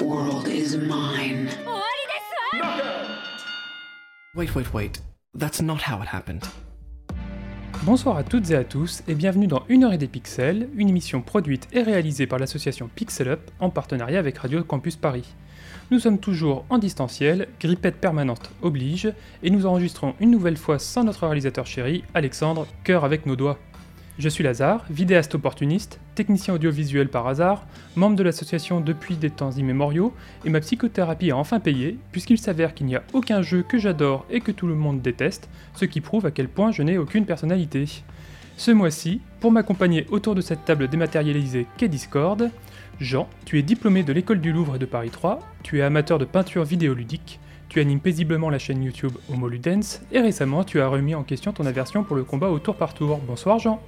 world is mine. Wait, wait, wait. That's not how it happened. Bonsoir à toutes et à tous et bienvenue dans Une heure et des pixels, une émission produite et réalisée par l'association Pixel Up en partenariat avec Radio Campus Paris. Nous sommes toujours en distanciel, grippette permanente oblige, et nous enregistrons une nouvelle fois sans notre réalisateur chéri, Alexandre, cœur avec nos doigts. Je suis Lazare, vidéaste opportuniste, technicien audiovisuel par hasard, membre de l'association depuis des temps immémoriaux, et ma psychothérapie a enfin payé, puisqu'il s'avère qu'il n'y a aucun jeu que j'adore et que tout le monde déteste, ce qui prouve à quel point je n'ai aucune personnalité. Ce mois-ci, pour m'accompagner autour de cette table dématérialisée qu'est Discord, Jean, tu es diplômé de l'école du Louvre et de Paris 3, tu es amateur de peinture vidéoludique, tu animes paisiblement la chaîne YouTube Homo Ludens, et récemment tu as remis en question ton aversion pour le combat au tour par tour. Bonsoir Jean.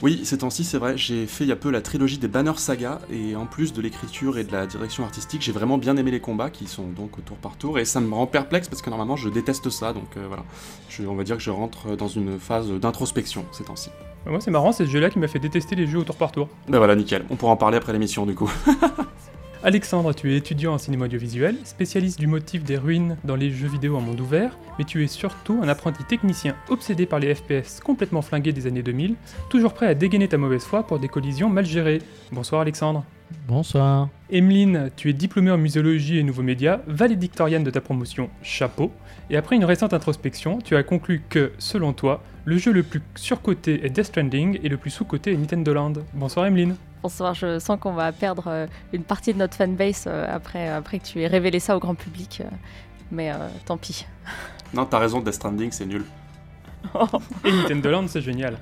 Oui, ces temps-ci, c'est vrai, j'ai fait il y a peu la trilogie des Banner Saga, et en plus de l'écriture et de la direction artistique, j'ai vraiment bien aimé les combats, qui sont donc au tour par tour, et ça me rend perplexe, parce que normalement je déteste ça, donc euh, voilà. Je, on va dire que je rentre dans une phase d'introspection ces temps-ci. Moi c'est marrant, c'est ce jeu-là qui m'a fait détester les jeux au tour par tour. Ben voilà, nickel, on pourra en parler après l'émission du coup. Alexandre, tu es étudiant en cinéma audiovisuel, spécialiste du motif des ruines dans les jeux vidéo en monde ouvert, mais tu es surtout un apprenti technicien obsédé par les FPS complètement flingués des années 2000, toujours prêt à dégainer ta mauvaise foi pour des collisions mal gérées. Bonsoir Alexandre. Bonsoir. Emeline, tu es diplômée en muséologie et nouveaux médias, valédictorienne de ta promotion, chapeau, et après une récente introspection, tu as conclu que, selon toi, le jeu le plus surcoté est Death Stranding et le plus sous-coté est Nintendo Land. Bonsoir Emeline. Bonsoir, je sens qu'on va perdre euh, une partie de notre fanbase euh, après, après que tu aies révélé ça au grand public, euh, mais euh, tant pis. Non, t'as raison, Death Stranding, c'est nul. Et Nintendo Land, c'est génial.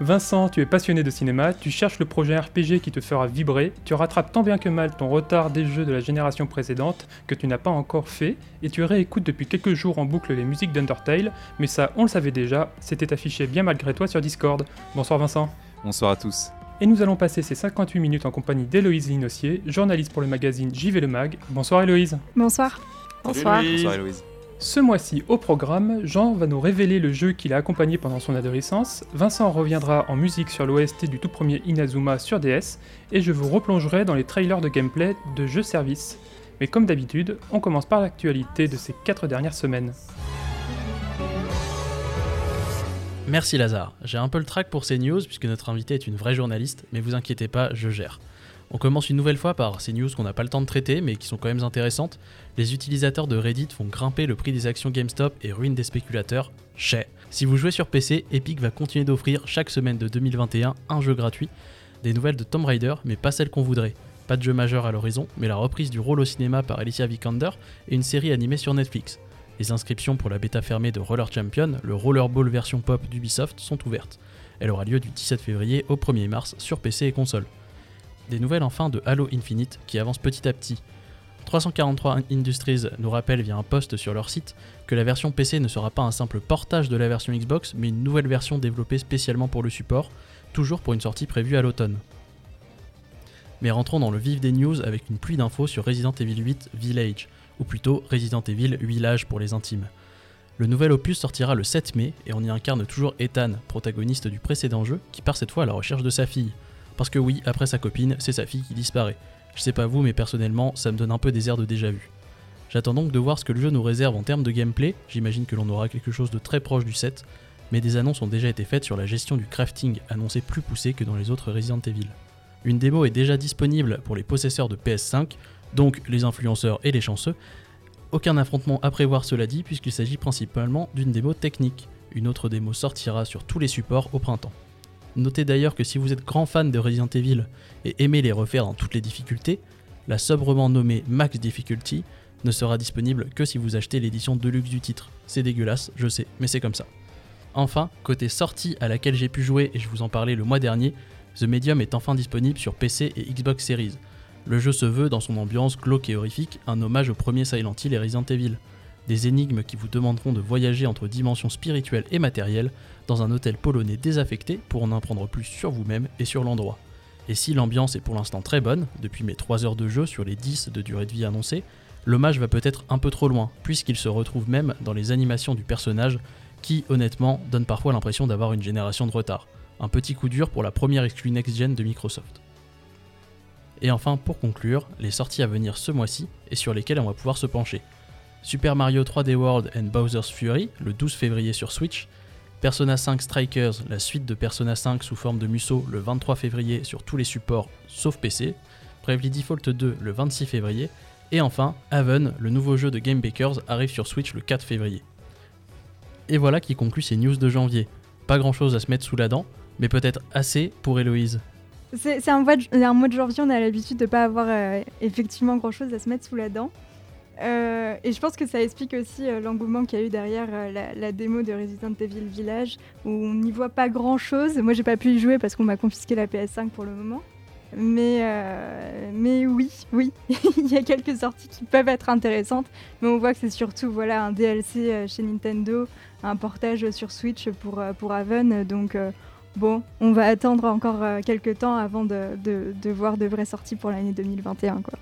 Vincent, tu es passionné de cinéma, tu cherches le projet RPG qui te fera vibrer, tu rattrapes tant bien que mal ton retard des jeux de la génération précédente que tu n'as pas encore fait, et tu réécoutes depuis quelques jours en boucle les musiques d'Undertale, mais ça, on le savait déjà, c'était affiché bien malgré toi sur Discord. Bonsoir Vincent. Bonsoir à tous. Et nous allons passer ces 58 minutes en compagnie d'Héloïse Linossier, journaliste pour le magazine JV Le Mag. Bonsoir Héloïse. Bonsoir. Bonsoir. Bonsoir Héloïse. Ce mois-ci, au programme, Jean va nous révéler le jeu qu'il a accompagné pendant son adolescence, Vincent reviendra en musique sur l'OST du tout premier Inazuma sur DS, et je vous replongerai dans les trailers de gameplay de jeux service. Mais comme d'habitude, on commence par l'actualité de ces 4 dernières semaines. Merci Lazare. J'ai un peu le track pour ces news puisque notre invité est une vraie journaliste, mais vous inquiétez pas, je gère. On commence une nouvelle fois par ces news qu'on n'a pas le temps de traiter mais qui sont quand même intéressantes. Les utilisateurs de Reddit font grimper le prix des actions GameStop et ruinent des spéculateurs. Chez. Si vous jouez sur PC, Epic va continuer d'offrir chaque semaine de 2021 un jeu gratuit, des nouvelles de Tomb Raider, mais pas celles qu'on voudrait. Pas de jeu majeur à l'horizon, mais la reprise du rôle au cinéma par Alicia Vikander et une série animée sur Netflix. Les inscriptions pour la bêta fermée de Roller Champion, le Rollerball version pop d'Ubisoft, sont ouvertes. Elle aura lieu du 17 février au 1er mars sur PC et console. Des nouvelles enfin de Halo Infinite qui avance petit à petit. 343 Industries nous rappelle via un post sur leur site que la version PC ne sera pas un simple portage de la version Xbox, mais une nouvelle version développée spécialement pour le support, toujours pour une sortie prévue à l'automne. Mais rentrons dans le vif des news avec une pluie d'infos sur Resident Evil 8 Village, ou plutôt Resident Evil Village pour les intimes. Le nouvel opus sortira le 7 mai et on y incarne toujours Ethan, protagoniste du précédent jeu, qui part cette fois à la recherche de sa fille. Parce que oui, après sa copine, c'est sa fille qui disparaît. Je sais pas vous, mais personnellement, ça me donne un peu des airs de déjà vu. J'attends donc de voir ce que le jeu nous réserve en termes de gameplay, j'imagine que l'on aura quelque chose de très proche du 7, mais des annonces ont déjà été faites sur la gestion du crafting, annoncé plus poussé que dans les autres Resident Evil. Une démo est déjà disponible pour les possesseurs de PS5, donc les influenceurs et les chanceux. Aucun affrontement à prévoir cela dit, puisqu'il s'agit principalement d'une démo technique. Une autre démo sortira sur tous les supports au printemps. Notez d'ailleurs que si vous êtes grand fan de Resident Evil et aimez les refaire dans toutes les difficultés, la sobrement nommée Max Difficulty ne sera disponible que si vous achetez l'édition deluxe du titre. C'est dégueulasse, je sais, mais c'est comme ça. Enfin, côté sortie à laquelle j'ai pu jouer et je vous en parlais le mois dernier, The Medium est enfin disponible sur PC et Xbox Series. Le jeu se veut, dans son ambiance glauque et horrifique, un hommage au premier Silent Hill et Resident Evil. Des énigmes qui vous demanderont de voyager entre dimensions spirituelles et matérielles dans un hôtel polonais désaffecté pour en apprendre plus sur vous-même et sur l'endroit. Et si l'ambiance est pour l'instant très bonne, depuis mes 3 heures de jeu sur les 10 de durée de vie annoncée, l'hommage va peut-être un peu trop loin, puisqu'il se retrouve même dans les animations du personnage qui, honnêtement, donne parfois l'impression d'avoir une génération de retard. Un petit coup dur pour la première exclue next-gen de Microsoft. Et enfin, pour conclure, les sorties à venir ce mois-ci et sur lesquelles on va pouvoir se pencher. Super Mario 3D World and Bowser's Fury, le 12 février sur Switch, Persona 5 Strikers, la suite de Persona 5 sous forme de Musso, le 23 février sur tous les supports sauf PC, Bravely Default 2 le 26 février, et enfin, Haven, le nouveau jeu de Game Bakers, arrive sur Switch le 4 février. Et voilà qui conclut ces news de janvier. Pas grand chose à se mettre sous la dent, mais peut-être assez pour Héloïse. C'est un, mois de, janvier, on a l'habitude de ne pas avoir euh, effectivement grand chose à se mettre sous la dent. Euh, et je pense que ça explique aussi euh, l'engouement qu'il y a eu derrière la, démo de Resident Evil Village, où on n'y voit pas grand chose. Moi, j'ai pas pu y jouer parce qu'on m'a confisqué la PS5 pour le moment. Mais, oui, oui, il y a quelques sorties qui peuvent être intéressantes, mais on voit que c'est surtout voilà, un DLC chez Nintendo, un portage sur Switch pour, pour Haven, donc bon, on va attendre encore quelques temps avant de, de, de, voir de vraies sorties pour l'année 2021. Quoi.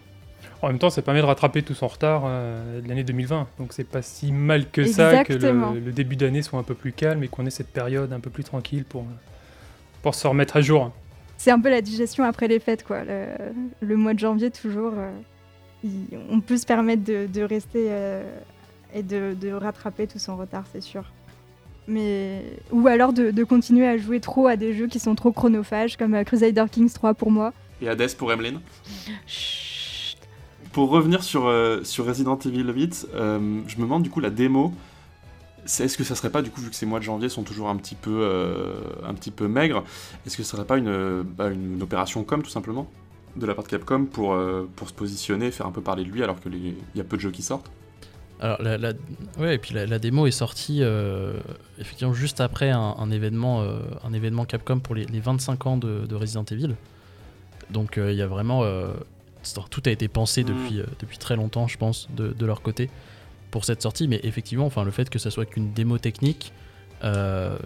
En même temps, ça permet de rattraper tout son retard de l'année 2020, donc c'est pas si mal que ça que le, le début d'année soit un peu plus calme et qu'on ait cette période un peu plus tranquille pour, pour se remettre à jour c'est un peu la digestion après les fêtes, quoi. Le, le mois de janvier, toujours, euh, il, on peut se permettre de, de rester euh, et de, de, rattraper tout son retard, c'est sûr. Mais... Ou alors de, de, continuer à jouer trop à des jeux qui sont trop chronophages, comme euh, Crusader Kings 3 pour moi. Et Hades pour Emeline. Pour revenir sur, sur Resident Evil 8, je me demande du coup la démo est-ce que ça serait pas, du coup, vu que ces mois de janvier sont toujours un petit peu, euh, un petit peu maigres, est-ce que ce serait pas une, bah, une, opération com, tout simplement, de la part de Capcom pour, euh, pour se positionner, faire un peu parler de lui, alors qu'il y a peu de jeux qui sortent? Alors, la, la, ouais, et puis la, la, démo est sortie euh, effectivement juste après un, un événement, euh, un événement Capcom pour les, les 25 ans de, de, Resident Evil. Donc il y a vraiment. tout a été pensé mmh. depuis, depuis très longtemps, je pense, de, de leur côté pour cette sortie, mais effectivement, enfin, le fait que ça soit qu'une démo technique, euh,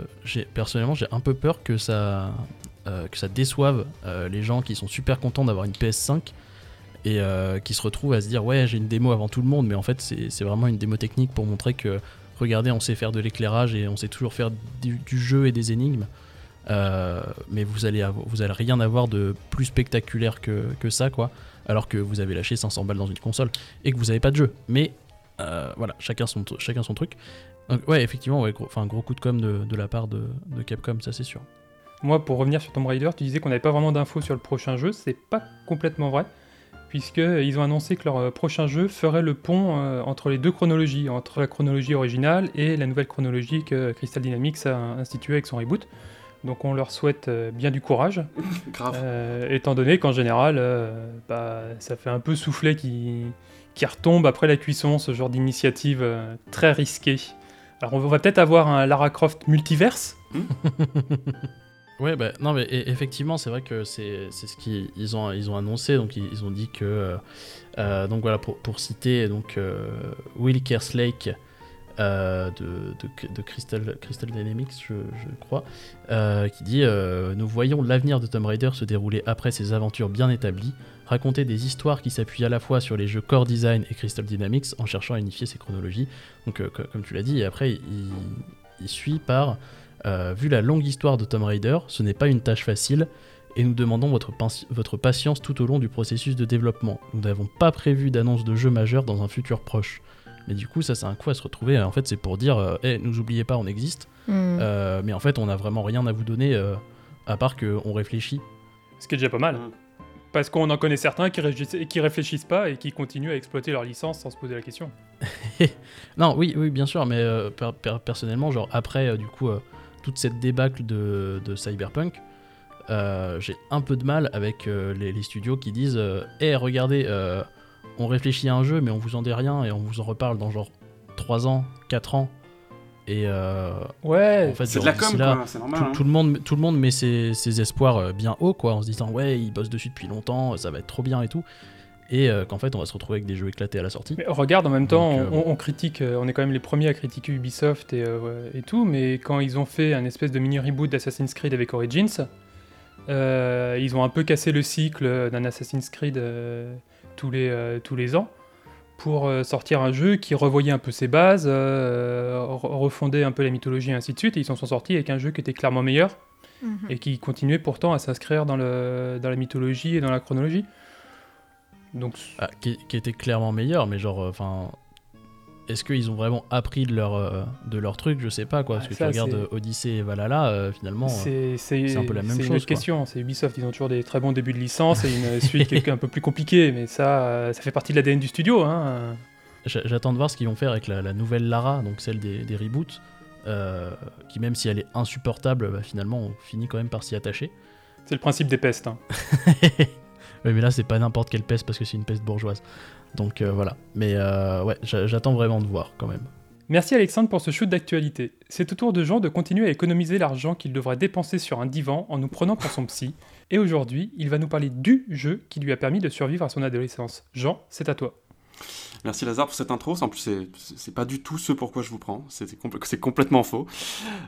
personnellement, j'ai un peu peur que ça, euh, que ça déçoive euh, les gens qui sont super contents d'avoir une PS5 et euh, qui se retrouvent à se dire ouais j'ai une démo avant tout le monde mais en fait c'est vraiment une démo technique pour montrer que regardez on sait faire de l'éclairage et on sait toujours faire du, jeu et des énigmes euh, mais vous allez, vous allez rien avoir de plus spectaculaire que, ça quoi alors que vous avez lâché 500 balles dans une console et que vous n'avez pas de jeu mais euh, voilà, chacun son, chacun son truc. Donc, ouais, effectivement, ouais, gros, un gros coup de com de, la part de, de, Capcom, ça c'est sûr. Moi, pour revenir sur Tomb Raider, tu disais qu'on n'avait pas vraiment d'infos sur le prochain jeu. C'est pas complètement vrai, puisqu'ils ont annoncé que leur euh, prochain jeu ferait le pont euh, entre les deux chronologies, entre la chronologie originale et la nouvelle chronologie que Crystal Dynamics a instituée avec son reboot. Donc on leur souhaite euh, bien du courage, euh, étant donné qu'en général, euh, bah, ça fait un peu souffler qui qui retombe après la cuisson, ce genre d'initiative euh, très risquée. Alors on va peut-être avoir un Lara Croft multiverse. Hmm ouais, bah, non, mais effectivement, c'est vrai que c'est ce qu'ils ont, ils ont annoncé. Donc, ils, ont dit que. Euh, donc, voilà, pour, pour citer donc, euh, Will Kerslake, euh, de, de, Crystal, Crystal Dynamics, je, crois, euh, qui dit euh, Nous voyons l'avenir de Tomb Raider se dérouler après ses aventures bien établies, raconter des histoires qui s'appuient à la fois sur les jeux Core Design et Crystal Dynamics en cherchant à unifier ces chronologies. Donc, euh, comme tu l'as dit, et après, il suit par euh, Vu la longue histoire de Tomb Raider, ce n'est pas une tâche facile. Et nous demandons votre, votre patience tout au long du processus de développement. Nous n'avons pas prévu d'annonce de jeu majeur dans un futur proche. Mais du coup, ça, c'est un coup à se retrouver. En fait, c'est pour dire, euh, hey, nous oubliez pas, on existe. Mm. Euh, mais en fait, on n'a vraiment rien à vous donner, euh, à part qu'on réfléchit. Ce qui est déjà pas mal. Mm. Parce qu'on en connaît certains qui, qui réfléchissent pas et qui continuent à exploiter leur licence sans se poser la question. non, oui, oui, bien sûr, mais euh, per per personnellement, genre après, euh, du coup, euh, toute cette débâcle de, de Cyberpunk, j'ai un peu de mal avec les, les, studios qui disent Hé, hey, regardez, on réfléchit à un jeu, mais on vous en dit rien et on vous en reparle dans genre 3 ans, 4 ans. Et euh, ouais, en fait, c'est de la com, là, quoi, c'est normal. tout, hein. tout le monde, tout le monde met ses, ses espoirs euh, bien haut, quoi, en se disant ouais, ils bossent dessus depuis longtemps, ça va être trop bien et tout. Et euh, qu'en fait, on va se retrouver avec des jeux éclatés à la sortie. Mais regarde, en même temps, Donc, euh, on, on critique, euh, on est quand même les premiers à critiquer Ubisoft et, euh, et tout, mais quand ils ont fait un espèce de mini reboot d'Assassin's Creed avec Origins, euh, ils ont un peu cassé le cycle d'un Assassin's Creed euh, tous, les, euh, tous les ans pour sortir un jeu qui revoyait un peu ses bases, euh, re- refondait un peu la mythologie et ainsi de suite, et ils s'en sont sortis avec un jeu qui était clairement meilleur Mhm. et qui continuait pourtant à s'inscrire dans, le, dans la mythologie et dans la chronologie. Donc Ah, qui, qui était clairement meilleur, mais genre, euh, enfin. est-ce qu'ils ont vraiment appris de leur, euh, de leur truc? Je sais pas quoi. Parce Ah, que ça, tu regardes c'est- euh, Odyssey et Valhalla, euh, finalement, C'est c'est- c'est un peu la même c'est chose. une autre question. C'est Ubisoft, ils ont toujours des très bons débuts de licence et une suite qui est un peu plus compliquée, mais ça, ça fait partie de l'ADN du studio. Hein. J'a- J'attends de voir ce qu'ils vont faire avec la, la nouvelle Lara, donc celle des, des reboots, qui même si elle est insupportable, bah, finalement on finit quand même par s'y attacher. C'est le principe des pestes. hein. Ouais, mais là c'est pas n'importe quelle peste parce que c'est une peste bourgeoise. Donc euh, voilà. Mais euh, ouais, j'a- j'attends vraiment de voir quand même. Merci Alexandre pour ce shoot d'actualité. C'est au tour de Jean de continuer à économiser l'argent qu'il devrait dépenser sur un divan en nous prenant pour son psy. Et aujourd'hui, il va nous parler du jeu qui lui a permis de survivre à son adolescence. Jean, c'est à toi. Merci Lazare pour cette intro. En plus, c'est- pas du tout ce pourquoi je vous prends. C'est compl- c'est complètement faux.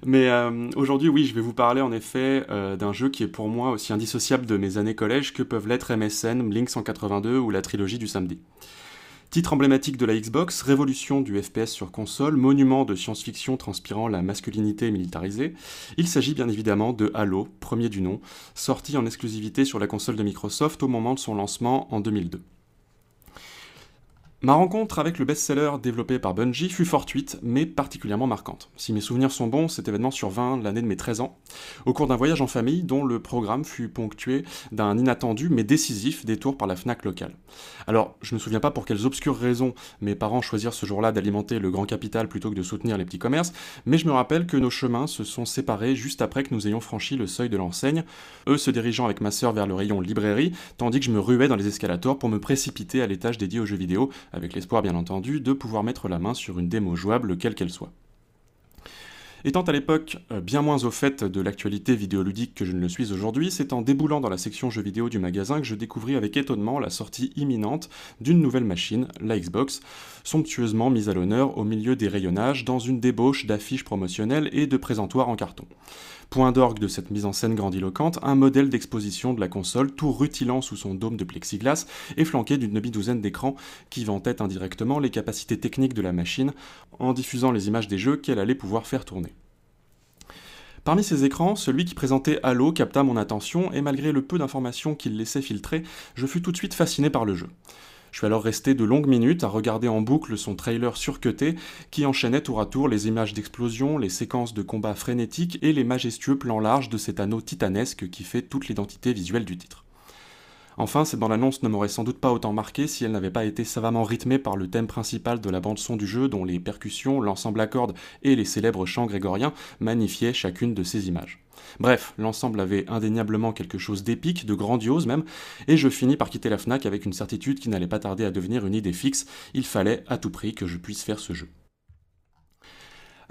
Mais euh, aujourd'hui, oui, je vais vous parler en effet euh, d'un jeu qui est pour moi aussi indissociable de mes années collège que peuvent l'être MSN, Blink 182 ou la trilogie du samedi. Titre emblématique de la Xbox, révolution du FPS sur console, monument de science-fiction transpirant la masculinité militarisée, il s'agit bien évidemment de Halo, premier du nom, sorti en exclusivité sur la console de Microsoft au moment de son lancement en 2002. Ma rencontre avec le best-seller développé par Bungie fut fortuite, mais particulièrement marquante. Si mes souvenirs sont bons, cet événement survint l'année de mes 13 ans, au cours d'un voyage en famille dont le programme fut ponctué d'un inattendu mais décisif détour par la FNAC locale. Alors, je me souviens pas pour quelles obscures raisons mes parents choisirent ce jour-là d'alimenter le grand capital plutôt que de soutenir les petits commerces, mais je me rappelle que nos chemins se sont séparés juste après que nous ayons franchi le seuil de l'enseigne, eux se dirigeant avec ma sœur vers le rayon librairie, tandis que je me ruais dans les escalators pour me précipiter à l'étage dédié aux jeux vidéo, avec l'espoir bien entendu de pouvoir mettre la main sur une démo jouable quelle qu'elle soit. Étant à l'époque euh, bien moins au fait de l'actualité vidéoludique que je ne le suis aujourd'hui, c'est en déboulant dans la section jeux vidéo du magasin que je découvris avec étonnement la sortie imminente d'une nouvelle machine, la Xbox, somptueusement mise à l'honneur au milieu des rayonnages dans une débauche d'affiches promotionnelles et de présentoirs en carton. Point d'orgue de cette mise en scène grandiloquente, un modèle d'exposition de la console tout rutilant sous son dôme de plexiglas et flanqué d'une demi-douzaine d'écrans qui vantaient indirectement les capacités techniques de la machine en diffusant les images des jeux qu'elle allait pouvoir faire tourner. Parmi ces écrans, celui qui présentait Halo capta mon attention et malgré le peu d'informations qu'il laissait filtrer, je fus tout de suite fasciné par le jeu. Je suis alors resté de longues minutes à regarder en boucle son trailer surcuté qui enchaînait tour à tour les images d'explosion, les séquences de combats frénétiques et les majestueux plans larges de cet anneau titanesque qui fait toute l'identité visuelle du titre. Enfin, cette bande-annonce ne m'aurait sans doute pas autant marqué si elle n'avait pas été savamment rythmée par le thème principal de la bande-son du jeu, dont les percussions, l'ensemble à cordes et les célèbres chants grégoriens magnifiaient chacune de ces images. Bref, l'ensemble avait indéniablement quelque chose d'épique, de grandiose même, et je finis par quitter la FNAC avec une certitude qui n'allait pas tarder à devenir une idée fixe, il fallait à tout prix que je puisse faire ce jeu.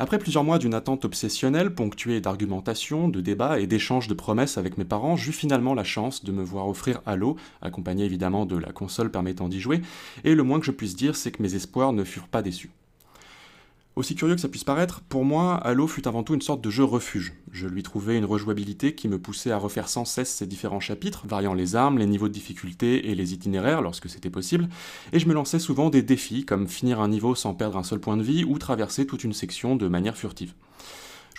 Après plusieurs mois d'une attente obsessionnelle, ponctuée d'argumentation, de débats et d'échanges de promesses avec mes parents, j'eus finalement la chance de me voir offrir Halo, accompagné évidemment de la console permettant d'y jouer, et le moins que je puisse dire, c'est que mes espoirs ne furent pas déçus. Aussi curieux que ça puisse paraître, pour moi, Halo fut avant tout une sorte de jeu refuge. Je lui trouvais une rejouabilité qui me poussait à refaire sans cesse ses différents chapitres, variant les armes, les niveaux de difficulté et les itinéraires lorsque c'était possible, et je me lançais souvent des défis comme finir un niveau sans perdre un seul point de vie ou traverser toute une section de manière furtive.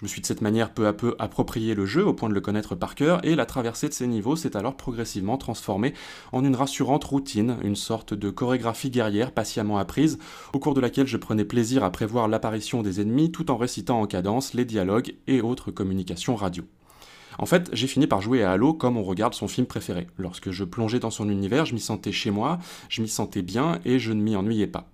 Je me suis de cette manière peu à peu approprié le jeu au point de le connaître par cœur, et la traversée de ces niveaux s'est alors progressivement transformée en une rassurante routine, une sorte de chorégraphie guerrière patiemment apprise, au cours de laquelle je prenais plaisir à prévoir l'apparition des ennemis tout en récitant en cadence les dialogues et autres communications radio. En fait, j'ai fini par jouer à Halo comme on regarde son film préféré. Lorsque je plongeais dans son univers, je m'y sentais chez moi, je m'y sentais bien et je ne m'y ennuyais pas.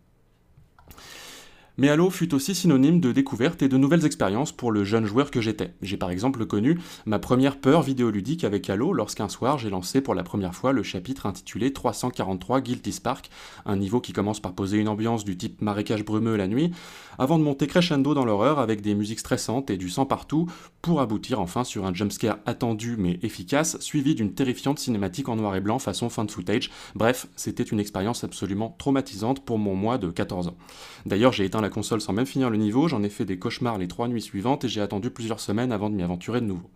Mais Halo fut aussi synonyme de découverte et de nouvelles expériences pour le jeune joueur que j'étais. J'ai par exemple connu ma première peur vidéoludique avec Halo lorsqu'un soir j'ai lancé pour la première fois le chapitre intitulé 343 Guilty Spark, un niveau qui commence par poser une ambiance du type marécage brumeux la nuit, avant de monter crescendo dans l'horreur avec des musiques stressantes et du sang partout, pour aboutir enfin sur un jumpscare attendu mais efficace, suivi d'une terrifiante cinématique en noir et blanc façon fan footage. Bref, c'était une expérience absolument traumatisante pour mon moi de 14 ans. D'ailleurs, j'ai éteint console sans même finir le niveau, j'en ai fait des cauchemars les trois nuits suivantes et j'ai attendu plusieurs semaines avant de m'y aventurer de nouveau.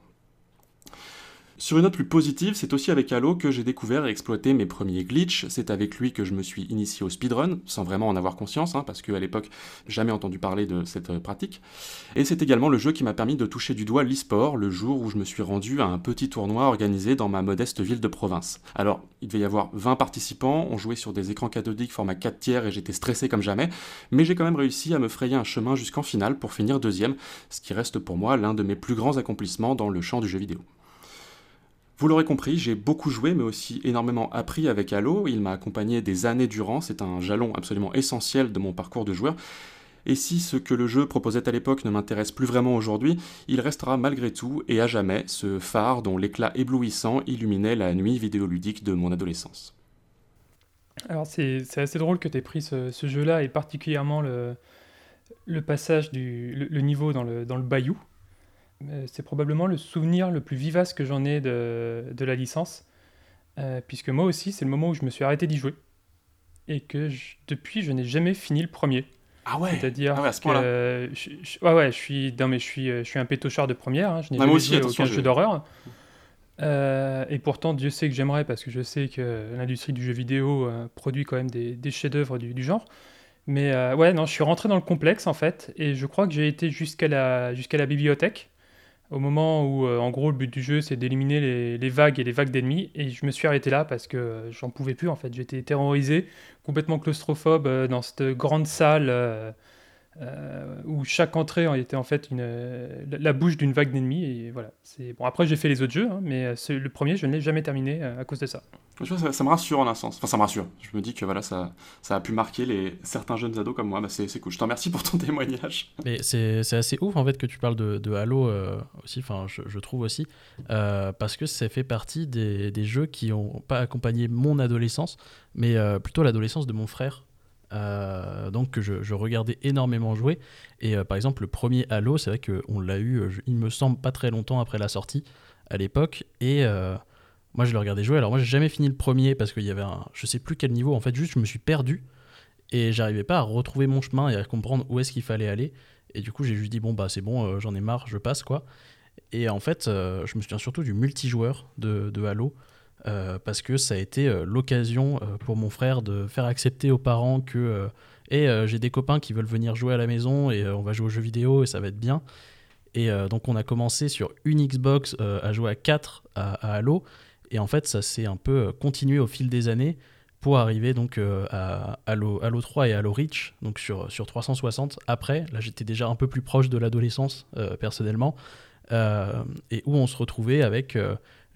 Sur une note plus positive, c'est aussi avec Halo que j'ai découvert et exploité mes premiers glitches. C'est avec lui que je me suis initié au speedrun, sans vraiment en avoir conscience, hein, parce qu'à l'époque, jamais entendu parler de cette euh, pratique. Et c'est également le jeu qui m'a permis de toucher du doigt l'e-sport, le jour où je me suis rendu à un petit tournoi organisé dans ma modeste ville de province. Alors, il devait y avoir 20 participants, on jouait sur des écrans cathodiques format 4 tiers et j'étais stressé comme jamais, mais j'ai quand même réussi à me frayer un chemin jusqu'en finale pour finir deuxième, ce qui reste pour moi l'un de mes plus grands accomplissements dans le champ du jeu vidéo. Vous l'aurez compris, j'ai beaucoup joué, mais aussi énormément appris avec Halo. Il m'a accompagné des années durant, c'est un jalon absolument essentiel de mon parcours de joueur. Et si ce que le jeu proposait à l'époque ne m'intéresse plus vraiment aujourd'hui, il restera malgré tout et à jamais ce phare dont l'éclat éblouissant illuminait la nuit vidéoludique de mon adolescence. Alors c'est assez drôle que tu aies pris ce, jeu-là et particulièrement le, passage du le, niveau dans le bayou. Euh, c'est probablement le souvenir le plus vivace que j'en ai de, de, la licence, euh, puisque moi aussi, c'est le moment où je me suis arrêté d'y jouer, et que depuis, je n'ai jamais fini le premier. Ah ouais C'est-à-dire ah ouais, que je, ouais, ouais, je suis, non, mais je suis, je suis un pétochard de première, hein, je n'ai jamais joué à aucun jeu d'horreur. Euh, et pourtant, Dieu sait que j'aimerais, parce que je sais que l'industrie du jeu vidéo produit quand même des, des chefs-d'œuvre du, du, genre. Mais ouais, non, je suis rentré dans le complexe en fait, et je crois que j'ai été jusqu'à la, jusqu'à la bibliothèque au moment où, euh, en gros, le but du jeu, c'est d'éliminer les, vagues et les vagues d'ennemis. Et je me suis arrêté là parce que euh, j'en pouvais plus, en fait. J'étais terrorisé, complètement claustrophobe euh, dans cette grande salle euh, où chaque entrée était en fait une, la bouche d'une vague d'ennemis. Et voilà. C'est bon. Après, j'ai fait les autres jeux, hein, mais euh, le premier, je ne l'ai jamais terminé euh, à cause de ça. Ça, ça, me rassure en un sens. Enfin, ça me rassure. Je me dis que voilà, ça, ça a pu marquer les, certains jeunes ados comme moi. Bah, c'est cool. Je t'en remercie pour ton témoignage. Mais c'est assez ouf en fait que tu parles de, de Halo aussi. Enfin, je, je, trouve aussi parce que ça fait partie des, des jeux qui ont pas accompagné mon adolescence, mais plutôt l'adolescence de mon frère. Euh, donc que je, regardais énormément jouer. Et euh, par exemple, le premier Halo, c'est vrai qu'on l'a eu, euh, il me semble, pas très longtemps après la sortie à l'époque. Et moi, je le regardais jouer. Alors moi, j'ai jamais fini le premier parce qu'il y avait un, je sais plus quel niveau. En fait, juste, je me suis perdu et j'arrivais pas à retrouver mon chemin et à comprendre où est-ce qu'il fallait aller. Et du coup, j'ai juste dit bon bah c'est bon, j'en ai marre, je passe quoi. Et en fait, je me souviens surtout du multijoueur de, de Halo euh, parce que ça a été euh, l'occasion euh, pour mon frère de faire accepter aux parents que et j'ai des copains qui veulent venir jouer à la maison et on va jouer aux jeux vidéo et ça va être bien. Et donc on a commencé sur une Xbox à jouer à 4 à, Halo et en fait ça s'est un peu continué au fil des années pour arriver donc à Halo, Halo 3 et Halo Reach donc sur, sur 360 après là j'étais déjà un peu plus proche de l'adolescence personnellement et où on se retrouvait avec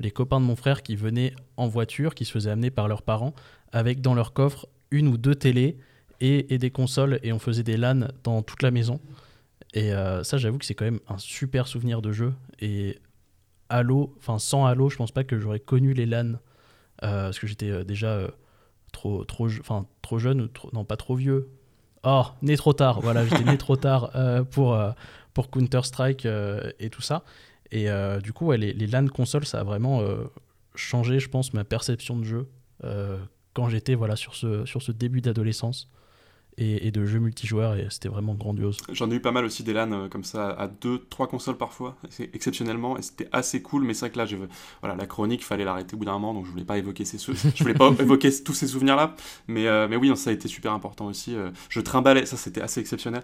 les copains de mon frère qui venaient en voiture, qui se faisaient amener par leurs parents, avec dans leur coffre une ou deux télés et, des consoles, et on faisait des LAN dans toute la maison. Et euh, ça, j'avoue que c'est quand même un super souvenir de jeu. Et Halo, enfin sans Halo, je pense pas que j'aurais connu les LAN, euh, parce que j'étais euh, déjà trop, trop, trop jeune, ou non pas trop vieux. Oh, né trop tard, voilà, j'étais né trop tard pour, pour Counter-Strike et tout ça. Et euh, du coup, les, les, LAN consoles, ça a vraiment euh, changé, je pense, ma perception de jeu euh, quand j'étais voilà, sur, ce, sur ce début d'adolescence. Et, de jeux multijoueurs et c'était vraiment grandiose. J'en ai eu pas mal aussi des LAN comme ça à deux, trois consoles parfois, exceptionnellement, et c'était assez cool. Mais c'est vrai que là, je, voilà, la chronique, il fallait l'arrêter au bout d'un moment, donc je voulais pas évoquer ces, je voulais pas évoquer tous ces souvenirs-là. Mais, mais oui, ça a été super important aussi. je trimballais, ça c'était assez exceptionnel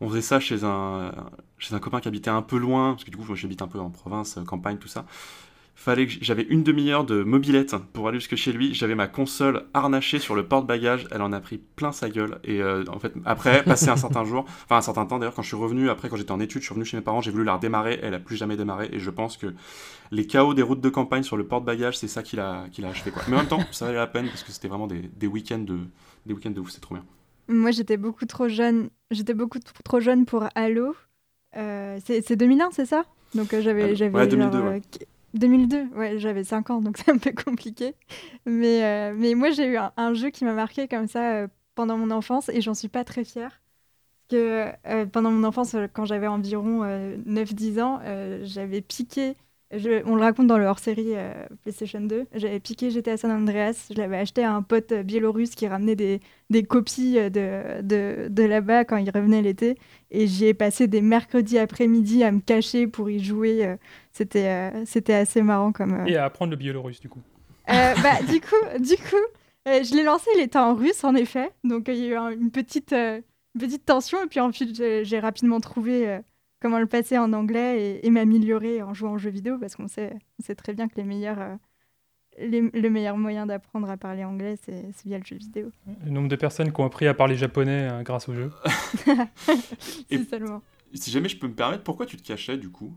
on faisait ça chez un, chez un copain qui habitait un peu loin, parce que du coup, j'habite un peu en province, euh, campagne, tout ça. Fallait que j'avais une demi-heure de mobilette pour aller jusque chez lui. J'avais ma console harnachée sur le porte-bagages. Elle en a pris plein sa gueule. Et euh, en fait, après, passé un certain jour, enfin un certain temps d'ailleurs, quand je suis revenu, après quand j'étais en études, je suis revenu chez mes parents, j'ai voulu la redémarrer. Elle a plus jamais démarré. Et je pense que les chaos des routes de campagne sur le porte-bagages, c'est ça qu'il a, qu'il a acheté. Quoi. Mais en même temps, ça valait la peine parce que c'était vraiment des, des week-ends de, des week-ends de ouf. C'est trop bien. Moi, j'étais beaucoup trop jeune. J'étais beaucoup trop jeune pour Halo. Euh, c'est c'est 2001, c'est ça? Donc euh, j'avais j'avais Ouais, 2002, genre, euh, ouais. Qu- 2002, ouais, j'avais 5 ans, donc c'est un peu compliqué. Mais, euh, mais moi, j'ai eu un, jeu qui m'a marqué comme ça euh, pendant mon enfance et j'en suis pas très fière. Que euh, pendant mon enfance, quand j'avais environ euh, 9-10 ans, j'avais piqué, on le raconte dans le hors-série PlayStation 2, j'avais piqué GTA San Andreas, je l'avais acheté à un pote biélorusse qui ramenait des, des copies de, de, de là-bas quand il revenait l'été. Et j'y ai passé des mercredis après-midi à me cacher pour y jouer. C'était euh, c'était assez marrant comme... euh, Et à apprendre le biélorusse, du coup. euh, bah, du coup, du coup euh, je l'ai lancé, il était en russe en effet. Donc euh, il y a eu un- une, petite, euh, une petite tension. Et puis ensuite, j'ai rapidement trouvé euh, comment le passer en anglais et, et m'améliorer en jouant aux jeux vidéo. Parce qu'on sait, on sait très bien que les meilleurs, euh, les- le meilleur moyen d'apprendre à parler anglais, c'est via le jeu vidéo. Le nombre de personnes qui ont appris à parler japonais euh, grâce au jeu. Et- C'est seulement. Si jamais je peux me permettre, pourquoi tu te cachais du coup?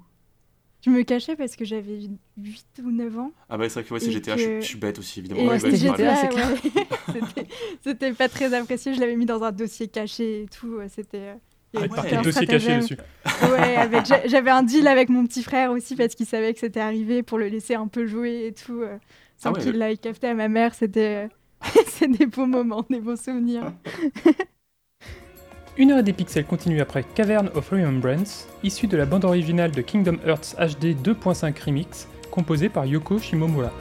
Je me cachais parce que j'avais 8 ou 9 ans. Ah bah c'est vrai que ouais, c'est GTA, que- je, suis- je suis bête aussi évidemment. Ouais, c'était. GTA, ouais. C'était- C'était pas très apprécié. Je l'avais mis dans un dossier caché et tout. euh, C'était. euh, Ah, dossier caché dessus. Ouais, avec- j'a- j'avais un deal avec mon petit frère aussi parce qu'il savait que c'était arrivé pour le laisser un peu jouer et tout. euh, sans Ah ouais, qu'il le- l'aille capté à ma mère. C'était. C'est des beaux moments, des beaux souvenirs. Une heure des pixels continue après Cavern of Remembrance, issu de la bande originale de Kingdom Hearts HD 2.5 Remix, composée par Yoko Shimomura.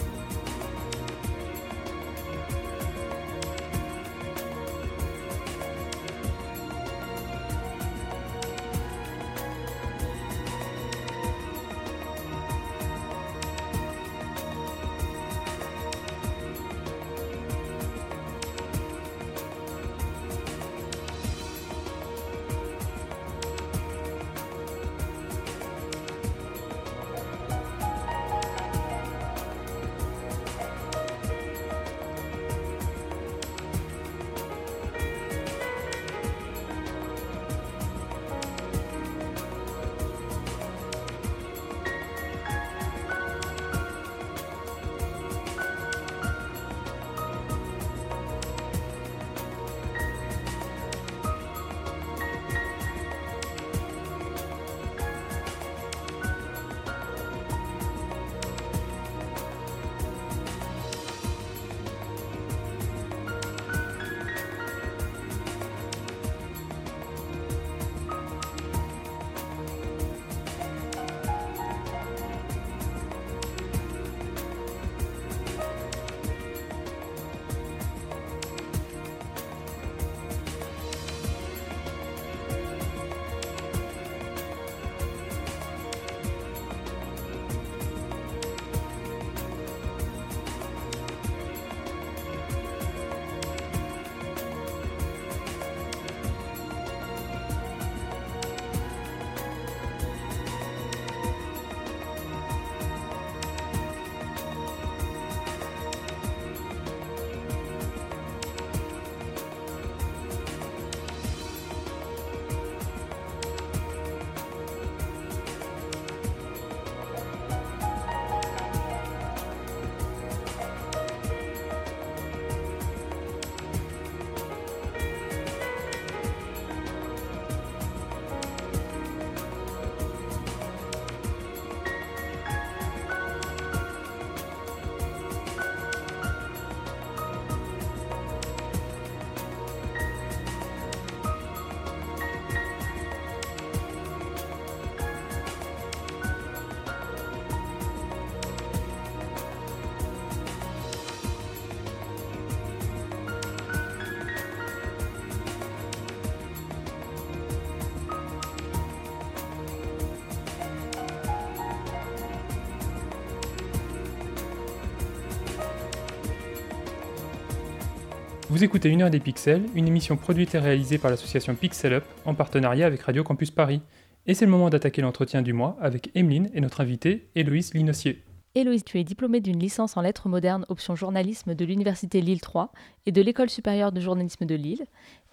Vous écoutez Une heure des pixels, une émission produite et réalisée par l'association Pixel Up en partenariat avec Radio Campus Paris. Et c'est le moment d'attaquer l'entretien du mois avec Emeline et notre invitée Héloïse Linossier. Héloïse, tu es diplômée d'une licence en lettres modernes option journalisme de l'Université Lille 3 et de l'École supérieure de journalisme de Lille,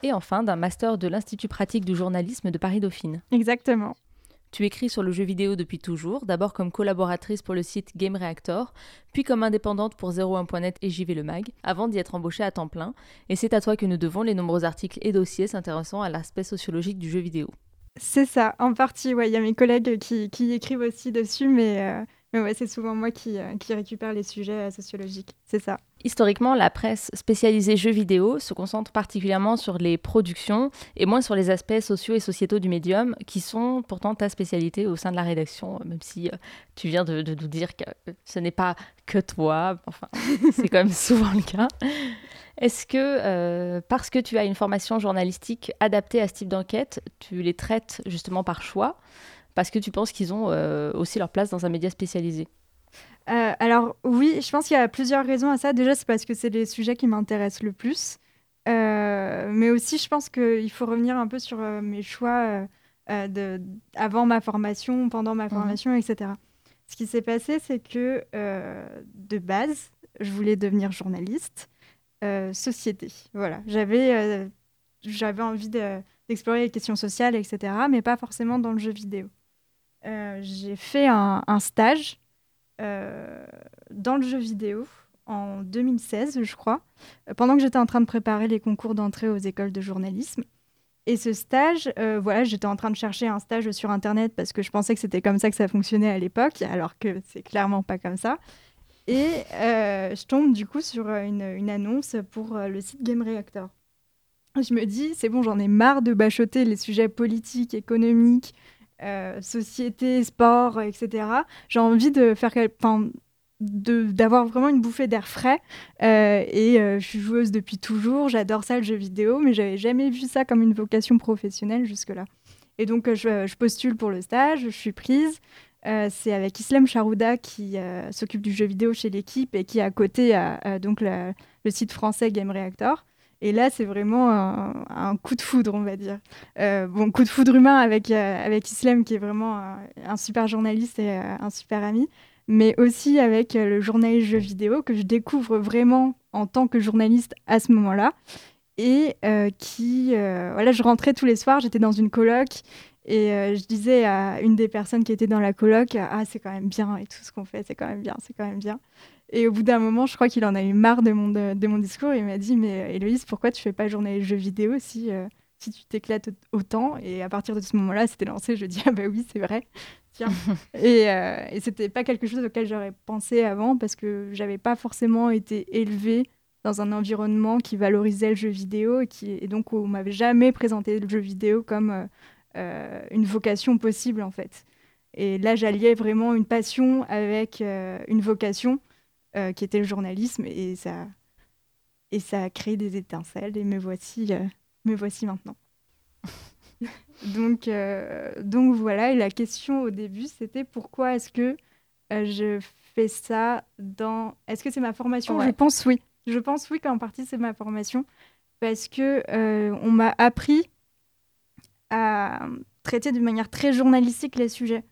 et enfin d'un master de l'Institut pratique du journalisme de Paris-Dauphine. Exactement. Tu écris sur le jeu vidéo depuis toujours, d'abord comme collaboratrice pour le site Game Reactor, puis comme indépendante pour 01.net et JV Le Mag, avant d'y être embauchée à temps plein. Et c'est à toi que nous devons les nombreux articles et dossiers s'intéressant à l'aspect sociologique du jeu vidéo. C'est ça, en partie, ouais. Il y a mes collègues qui, qui écrivent aussi dessus, mais, euh, mais ouais, c'est souvent moi qui, euh, qui récupère les sujets euh, sociologiques. C'est ça. Historiquement, la presse spécialisée jeux vidéo se concentre particulièrement sur les productions et moins sur les aspects sociaux et sociétaux du médium, qui sont pourtant ta spécialité au sein de la rédaction, même si tu viens de, nous dire que ce n'est pas que toi. Enfin, c'est quand même souvent le cas. Est-ce que, euh, parce que tu as une formation journalistique adaptée à ce type d'enquête, tu les traites justement par choix, parce que tu penses qu'ils ont euh, aussi leur place dans un média spécialisé? Euh, Alors oui, je pense qu'il y a plusieurs raisons à ça. Déjà, c'est parce que c'est les sujets qui m'intéressent le plus. mais aussi, je pense qu'il faut revenir un peu sur mes choix de, avant ma formation, pendant ma mhm. formation, etc. Ce qui s'est passé, c'est que de base, je voulais devenir journaliste. Euh, société. Voilà, j'avais euh, j'avais envie d'explorer les questions sociales, etc., mais pas forcément dans le jeu vidéo. Euh, j'ai fait un, stage dans le jeu vidéo en 2016, je crois, pendant que j'étais en train de préparer les concours d'entrée aux écoles de journalisme. Et ce stage, voilà, j'étais en train de chercher un stage sur Internet parce que je pensais que c'était comme ça que ça fonctionnait à l'époque, alors que c'est clairement pas comme ça. Et euh, je tombe du coup sur euh, une, annonce pour euh, le site Game Reactor. Je me dis, c'est bon, j'en ai marre de bachoter les sujets politiques, économiques, société, sport, etc. J'ai envie de faire d'avoir vraiment une bouffée d'air frais. et je suis joueuse depuis toujours, j'adore ça, le jeu vidéo, mais j'avais jamais vu ça comme une vocation professionnelle jusque-là. Et donc, je, postule pour le stage, je suis prise. Euh, c'est avec Islam Charouda qui euh, s'occupe du jeu vidéo chez l'équipe et qui à côté a, donc le site français Game Reactor. Et là, c'est vraiment un, coup de foudre, on va dire. Euh, bon, coup de foudre humain avec, avec Islam, qui est vraiment un, super journaliste et un super ami, mais aussi avec le journaliste jeu vidéo que je découvre vraiment en tant que journaliste à ce moment-là. Et qui, voilà, je rentrais tous les soirs, j'étais dans une coloc et euh, je disais à une des personnes qui était dans la coloc, ah c'est quand même bien et tout ce qu'on fait, c'est quand même bien, c'est quand même bien. Et au bout d'un moment, je crois qu'il en a eu marre de mon, de, mon discours. Et il m'a dit, mais euh, Héloïse, pourquoi tu fais pas journée jeux vidéo si, euh, si tu t'éclates autant? Et à partir de ce moment-là, c'était lancé. Je dis, ah bah oui, c'est vrai. Tiens. et, euh, et c'était pas quelque chose auquel j'aurais pensé avant parce que j'avais pas forcément été élevée dans un environnement qui valorisait le jeu vidéo et, qui, et donc on m'avait jamais présenté le jeu vidéo comme euh, une vocation possible en fait. Et là, j'alliais vraiment une passion avec une vocation euh, qui était le journalisme et ça, et ça a créé des étincelles et me voici, me voici maintenant. donc, donc voilà, et la question au début, c'était pourquoi est-ce que je fais ça dans... Est-ce que c'est ma formation? Je pense oui. Je pense oui qu'en partie c'est ma formation parce que on m'a appris à traiter d'une manière très journalistique les sujets.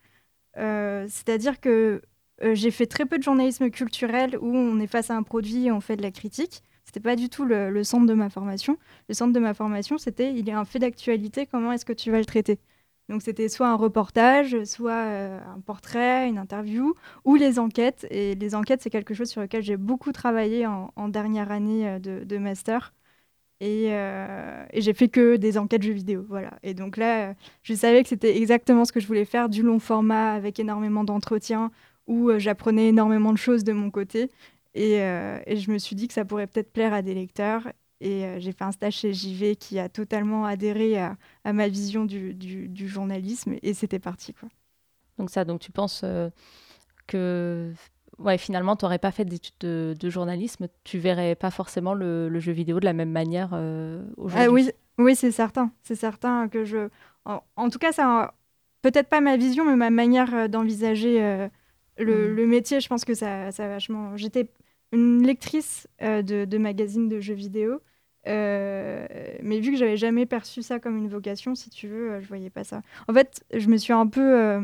Euh, c'est-à-dire que euh, j'ai fait très peu de journalisme culturel où on est face à un produit et on fait de la critique. C'était pas du tout le, centre de ma formation. Le centre de ma formation, c'était il y a un fait d'actualité, comment est-ce que tu vas le traiter? Donc c'était soit un reportage, soit euh, un portrait, une interview, ou les enquêtes. Et les enquêtes, c'est quelque chose sur lequel j'ai beaucoup travaillé en, dernière année de master. Euh, et, j'ai fait que des enquêtes jeux vidéo, voilà. Et donc là, je savais que c'était exactement ce que je voulais faire, du long format avec énormément d'entretiens, où euh, j'apprenais énormément de choses de mon côté. Euh, et, je me suis dit que ça pourrait peut-être plaire à des lecteurs. Et j'ai fait un stage chez JV qui a totalement adhéré à, ma vision du, du, journalisme. Et c'était parti, quoi. Donc ça, donc tu penses que ouais, finalement, tu n'aurais pas fait d'études de, journalisme, tu verrais pas forcément le, jeu vidéo de la même manière euh, aujourd'hui? Ah oui, oui c'est certain. C'est certain que je. En, tout cas, ça, peut-être pas ma vision, mais ma manière euh, d'envisager euh, mmh. le, métier, je pense que ça, ça a vachement. J'étais une lectrice de, de, magazines de jeux vidéo. mais vu que j'avais jamais perçu ça comme une vocation, si tu veux, je voyais pas ça. En fait, je me suis un peu,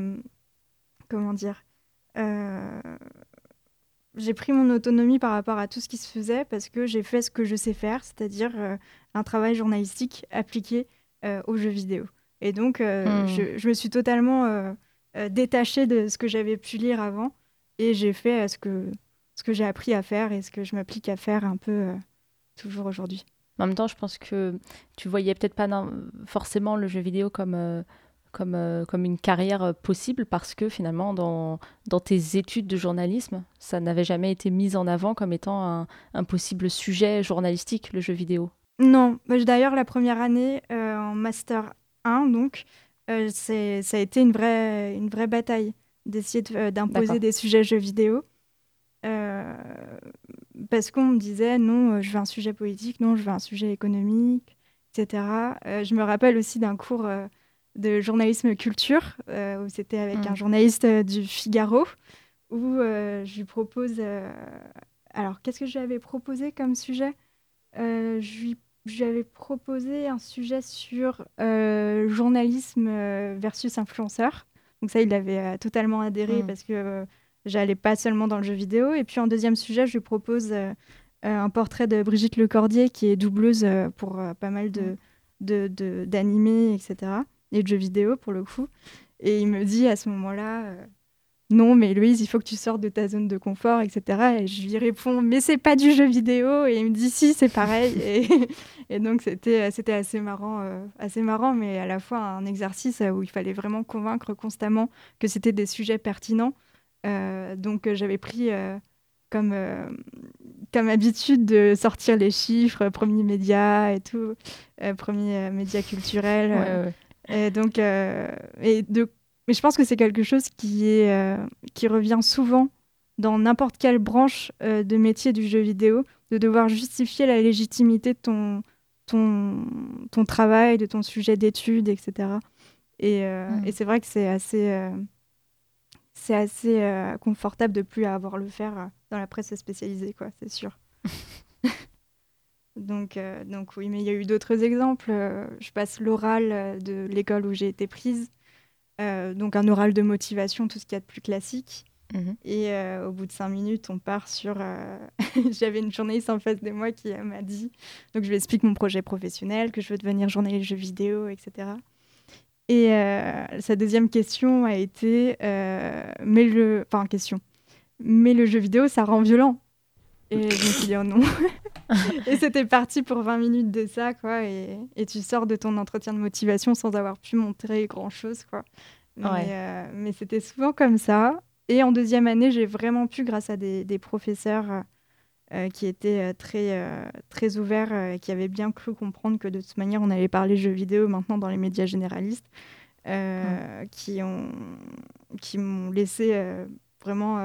comment dire, j'ai pris mon autonomie par rapport à tout ce qui se faisait parce que j'ai fait ce que je sais faire, c'est-à-dire euh, un travail journalistique appliqué euh, aux jeux vidéo. Et donc, mm. je, je, me suis totalement détachée de ce que j'avais pu lire avant et j'ai fait ce que, ce que j'ai appris à faire et ce que je m'applique à faire un peu toujours aujourd'hui. En même temps, je pense que tu voyais peut-être pas forcément le jeu vidéo comme, euh, comme, euh, comme une carrière euh, possible parce que finalement, dans, dans tes études de journalisme, ça n'avait jamais été mis en avant comme étant un, un possible sujet journalistique, le jeu vidéo. Non, bah, d'ailleurs, la première année en Master 1, donc, ça a été une vraie, une vraie bataille d'essayer d'imposer des sujets jeux vidéo. Euh, parce qu'on me disait non, euh, je veux un sujet politique, non, je veux un sujet économique, etc. Euh, je me rappelle aussi d'un cours de journalisme culture où c'était avec un mm. journaliste du Figaro où je lui propose. alors, qu'est-ce que je lui avais proposé comme sujet? Je lui, je, avais proposé un sujet sur journalisme versus influenceur. Donc, ça, il avait totalement adhéré mm. parce que J'allais pas seulement dans le jeu vidéo. Et puis en deuxième sujet, je lui propose euh, euh, un portrait de Brigitte Lecordier, qui est doubleuse euh, pour pas mal de, d'animés, etc. Et de jeux vidéo, pour le coup. Et il me dit à ce moment-là, non, mais Louise, il faut que tu sortes de ta zone de confort, etc. Et je lui réponds, mais c'est pas du jeu vidéo. Et il me dit, si, c'est pareil. et, et, donc, c'était, c'était assez, marrant, assez marrant, mais à la fois un exercice où il fallait vraiment convaincre constamment que c'était des sujets pertinents. Euh, donc euh, j'avais pris euh, comme, comme habitude de sortir les chiffres, premier média et tout, premier média culturel. Et donc, et de, mais je pense que c'est quelque chose qui, est, qui revient souvent dans n'importe quelle branche de métier du jeu vidéo, de devoir justifier la légitimité de ton, ton, ton travail, de ton sujet d'étude, etc. Et, mm. et c'est vrai que c'est assez, c'est assez euh, confortable de plus avoir le faire euh, dans la presse spécialisée, quoi, c'est sûr. donc, euh, donc oui, mais il y a eu d'autres exemples. je passe l'oral de l'école où j'ai été prise, donc un oral de motivation, tout ce qu'il y a de plus classique. Mhm. Et au bout de cinq minutes, on part sur. J'avais une journaliste en face de moi qui m'a dit. Donc, je lui explique mon projet professionnel, que je veux devenir journaliste jeux vidéo, etc. Et euh, sa deuxième question a été euh, mais le enfin question mais le jeu vidéo ça rend violent et je me suis dit oh non. Et c'était parti pour 20 minutes de ça quoi et, et, tu sors de ton entretien de motivation sans avoir pu montrer grand chose quoi. Mais, euh, mais c'était souvent comme ça. Et en deuxième année j'ai vraiment pu grâce à des, des professeurs euh, qui était euh, très, euh, très ouvert et qui avait bien cru comprendre que de toute manière, on allait parler jeux vidéo maintenant dans les médias généralistes, qui ont qui m'ont laissé vraiment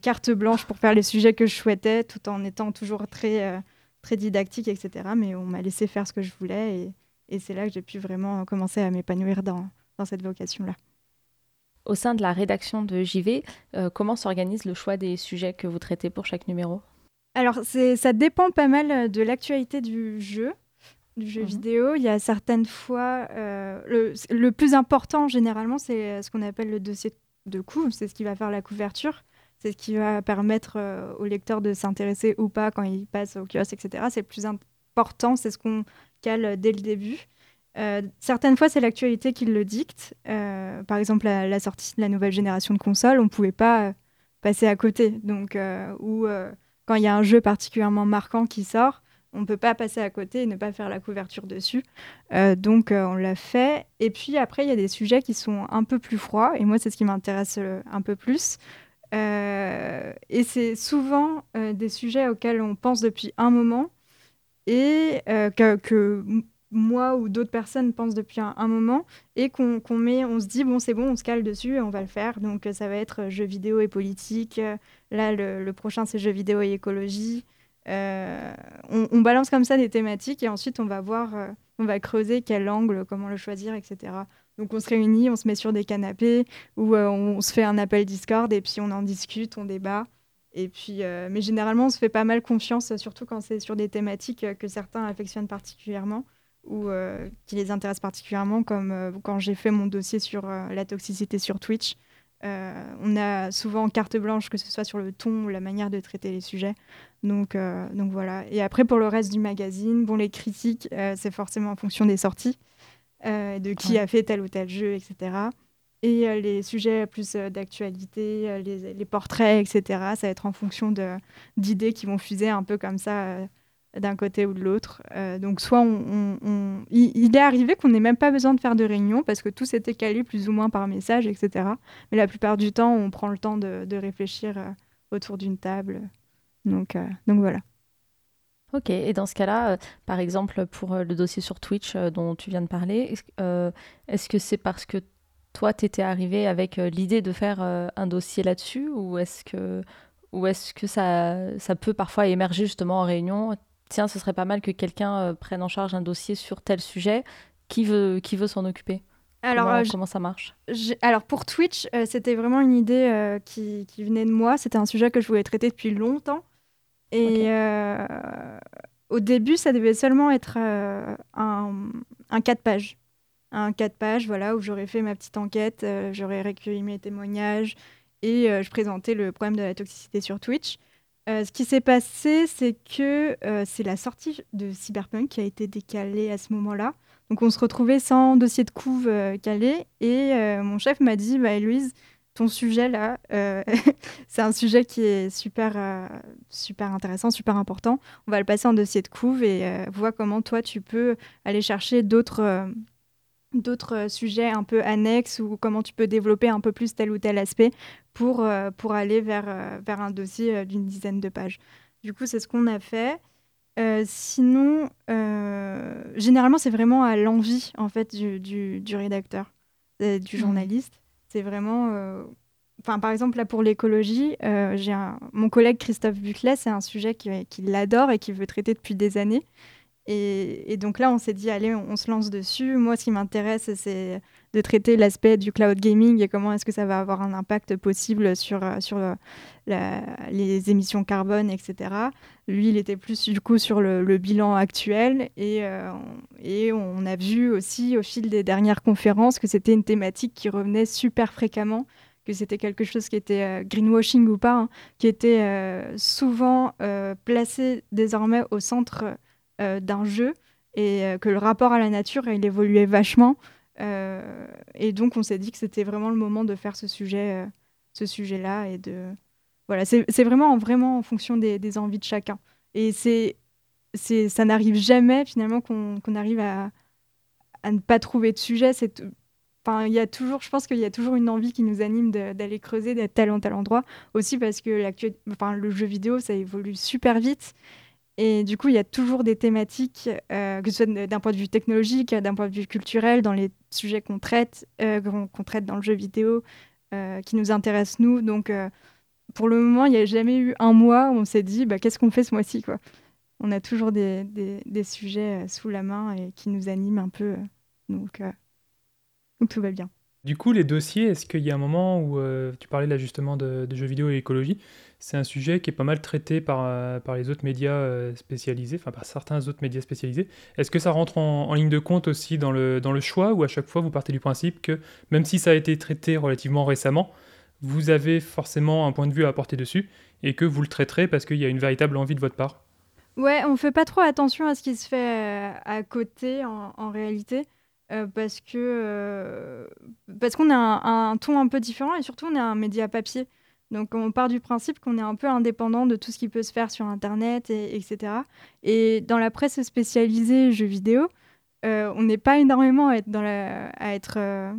carte blanche pour faire les sujets que je souhaitais, tout en étant toujours très, très didactique, etc. Mais on m'a laissé faire ce que je voulais et, et c'est là que j'ai pu vraiment commencer à m'épanouir dans, dans cette vocation-là. Au sein de la rédaction de JV, comment s'organise le choix des sujets que vous traitez pour chaque numéro? Alors, ça dépend pas mal euh, de l'actualité du jeu, du jeu mhm. vidéo. Il y a certaines fois, euh, le, plus important généralement, c'est euh, ce qu'on appelle le dossier de coup. C'est ce qui va faire la couverture. C'est ce qui va permettre au lecteur de s'intéresser ou pas quand il passe au kiosque, etc. C'est le plus important, c'est ce qu'on cale dès le début. certaines fois, c'est l'actualité qui le dicte. par exemple, la, sortie de la nouvelle génération de consoles, on ne pouvait pas passer à côté. Donc, ou quand il y a un jeu particulièrement marquant qui sort, on ne peut pas passer à côté et ne pas faire la couverture dessus. Euh, donc euh, on l'a fait. Et puis après, il y a des sujets qui sont un peu plus froids. Et moi, c'est ce qui m'intéresse euh, un peu plus. Et c'est souvent des sujets auxquels on pense depuis un moment et que, que, moi ou d'autres personnes pensent depuis un, moment et qu'on met, on se dit, bon, c'est bon, on se cale dessus et on va le faire. Donc ça va être jeux vidéo et politique, Là, le, prochain, c'est jeux vidéo et écologie. Euh, on, balance comme ça des thématiques et ensuite on va voir, euh, on va creuser quel angle, comment le choisir, etc. Donc on se réunit, on se met sur des canapés ou euh, on, se fait un appel Discord et puis on en discute, on débat. Et puis, mais généralement, on se fait pas mal confiance, surtout quand c'est sur des thématiques que certains affectionnent particulièrement ou qui les intéressent particulièrement, comme quand j'ai fait mon dossier sur la toxicité sur Twitch. Euh, on a souvent carte blanche, que ce soit sur le ton ou la manière de traiter les sujets. Donc, euh, donc voilà. Et après, pour le reste du magazine, bon, les critiques, euh, c'est forcément en fonction des sorties. De qui a fait tel ou tel jeu, etc. Et les sujets plus d'actualité, les, les, portraits, etc., ça va être en fonction d'idées qui vont fuser un peu comme ça d'un côté ou de l'autre. Euh, donc soit on, Il, est arrivé qu'on n'ait même pas besoin de faire de réunion parce que tout s'était calé plus ou moins par message, etc. Mais la plupart du temps, on prend le temps de, réfléchir euh, autour d'une table. Donc, euh, donc voilà. Ok, et dans ce cas-là, par exemple, pour le dossier sur Twitch dont tu viens de parler, est-ce que c'est parce que toi, tu étais arrivé avec l'idée de faire un dossier là-dessus ou est-ce que, ou est que ça, ça peut parfois émerger justement en réunion tiens, ce serait pas mal que quelqu'un euh, prenne en charge un dossier sur tel sujet. Qui veut, qui veut s'en occuper? Alors, comment, euh, comment, ça marche? Alors pour Twitch, euh, c'était vraiment une idée qui, qui, venait de moi. C'était un sujet que je voulais traiter depuis longtemps. Et au début, ça devait seulement être un, un 4 pages. Un 4 pages, voilà, où j'aurais fait ma petite enquête, j'aurais recueilli mes témoignages et je présentais le problème de la toxicité sur Twitch. Euh, ce qui s'est passé, c'est que euh, c'est la sortie de Cyberpunk qui a été décalée à ce moment-là. Donc on se retrouvait sans dossier de couve euh, calé et mon chef m'a dit bah, Héloïse, ton sujet là, c'est un sujet qui est super, super intéressant, super important. On va le passer en dossier de couve et vois comment toi tu peux aller chercher d'autres d'autres sujets un peu annexes ou comment tu peux développer un peu plus tel ou tel aspect pour, euh, pour aller vers, euh, vers un dossier euh, d'une dizaine de pages. Du coup, c'est ce qu'on a fait. sinon, généralement, c'est vraiment à l'envie en fait du, du, du rédacteur, du mmh. journaliste. C'est vraiment Enfin, par exemple, là, pour l'écologie, j'ai mon collègue Christophe Buclet, c'est un sujet qu'il qui adore et qu'il veut traiter depuis des années. Et, donc là, on s'est dit, allez, on, se lance dessus. Moi, ce qui m'intéresse, c'est de traiter l'aspect du cloud gaming et comment est-ce que ça va avoir un impact possible sur, euh, sur euh, les émissions carbone, etc. Lui, il était plus du coup sur le, bilan actuel et, euh, et on a vu aussi au fil des dernières conférences que c'était une thématique qui revenait super fréquemment que c'était quelque chose qui était greenwashing ou pas, hein, qui était souvent placé désormais au centre d'un jeu et euh, que le rapport à la nature, il évoluait vachement. Euh, et donc, on s'est dit que c'était vraiment le moment de faire ce sujet, ce sujet-là et de voilà, c'est vraiment vraiment en fonction des, envies de chacun. Et c'est ça n'arrive jamais finalement qu'on arrive à, à, ne pas trouver de sujet. C'est Enfin, il y a toujours, je pense qu'il y a toujours une envie qui nous anime d'aller creuser d'être tel ou tel endroit. Aussi parce que enfin, le jeu vidéo, ça évolue super vite. Et du coup, il y a toujours des thématiques, euh, que ce soit d'un point de vue technologique, d'un point de vue culturel, dans les sujets qu'on traite, euh, qu'on traite dans le jeu vidéo, euh, qui nous intéressent nous. Donc, pour le moment, il n'y a jamais eu un mois où on s'est dit, bah, qu'est-ce qu'on fait ce mois-ci. On a toujours des, sujets sous la main et qui nous animent un peu. donc, tout va bien. Du coup, les dossiers, est-ce qu'il y a un moment où tu parlais là justement de, jeux vidéo et écologie c'est un sujet qui est pas mal traité par, euh, les autres médias euh, spécialisés, enfin par certains autres médias spécialisés. Est-ce que ça rentre en, ligne de compte aussi dans le, choix ou à chaque fois vous partez du principe que même si ça a été traité relativement récemment, vous avez forcément un point de vue à apporter dessus et que vous le traiterez parce qu'il y a une véritable envie de votre part? Ouais, on fait pas trop attention à ce qui se fait euh, à côté en, réalité. Parce que parce qu'on a un, ton un peu différent et surtout on est un média papier. Donc on part du principe qu'on est un peu indépendant de tout ce qui peut se faire sur Internet, et, etc. Et dans la presse spécialisée jeux vidéo, euh, on n'est pas énormément à être, dans à être euh,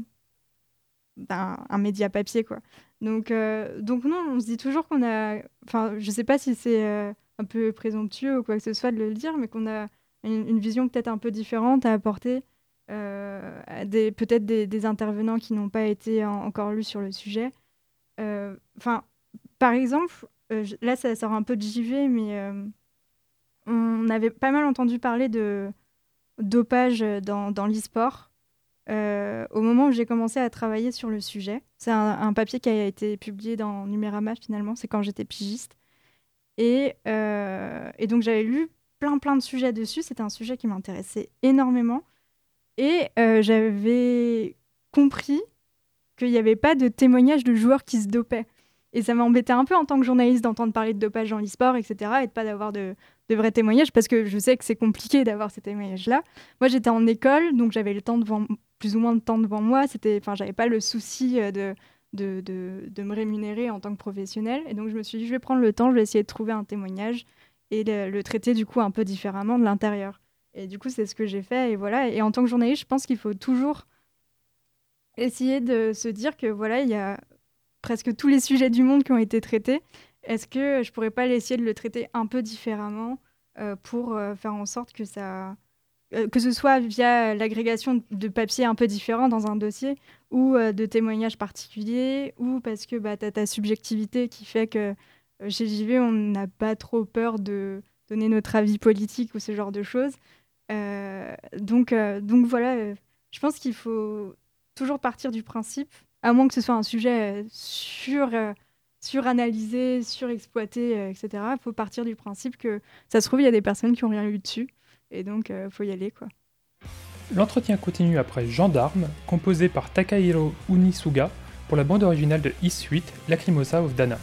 un, média papier. Quoi. Donc, euh, donc non, on se dit toujours qu'on a... Enfin, je sais pas si c'est un peu présomptueux ou quoi que ce soit de le dire, mais qu'on a une, vision peut-être un peu différente à apporter. Peut-être des, intervenants qui n'ont pas été encore lus sur le sujet. Euh, enfin, par exemple, euh, là, ça sort un peu de JV, mais euh, on avait pas mal entendu parler de dopage dans, dans l'e-sport. au moment où j'ai commencé à travailler sur le sujet. C'est un, papier qui a été publié dans Numérama finalement, c'est quand j'étais pigiste. Et donc j'avais lu plein plein de sujets dessus, c'était un sujet qui m'intéressait énormément. Et j'avais compris qu'il n'y avait pas de témoignage de joueurs qui se dopaient. Et ça m'a embêté un peu en tant que journaliste d'entendre parler de dopage dans l'e-sport, etc. et de pas d'avoir de, vrais témoignages parce que je sais que c'est compliqué d'avoir ces témoignages-là. Moi, j'étais en école, donc j'avais le temps devant, plus ou moins de temps devant moi. C'était, enfin, j'avais pas le souci euh, de, me rémunérer en tant que professionnel. Et donc, je me suis dit, je vais prendre le temps, je vais essayer de trouver un témoignage et le, le traiter du coup un peu différemment de l'intérieur. Et du coup, c'est ce que j'ai fait. Et voilà. Et en tant que journaliste, je pense qu'il faut toujours essayer de se dire que voilà, il y a presque tous les sujets du monde qui ont été traités. Est-ce que je pourrais pas essayer de le traiter un peu différemment euh, pour euh, faire en sorte que ça euh, que ce soit via l'agrégation de papiers un peu différents dans un dossier ou de témoignages particuliers ou parce que bah, tu as ta subjectivité qui fait que chez JV, on n'a pas trop peur de donner notre avis politique ou ce genre de choses. Donc, donc voilà, je pense qu'il faut toujours partir du principe à moins que ce soit un sujet euh, sur, euh, suranalysé, surexploité, euh, etc. Il faut partir du principe que ça se trouve, il y a des personnes qui n'ont rien eu dessus. Et donc, il faut y aller. quoi. L'entretien continue après Gendarme, composé par Takahiro Unisuga pour la bande originale de East Suite, Lacrimosa of Dana.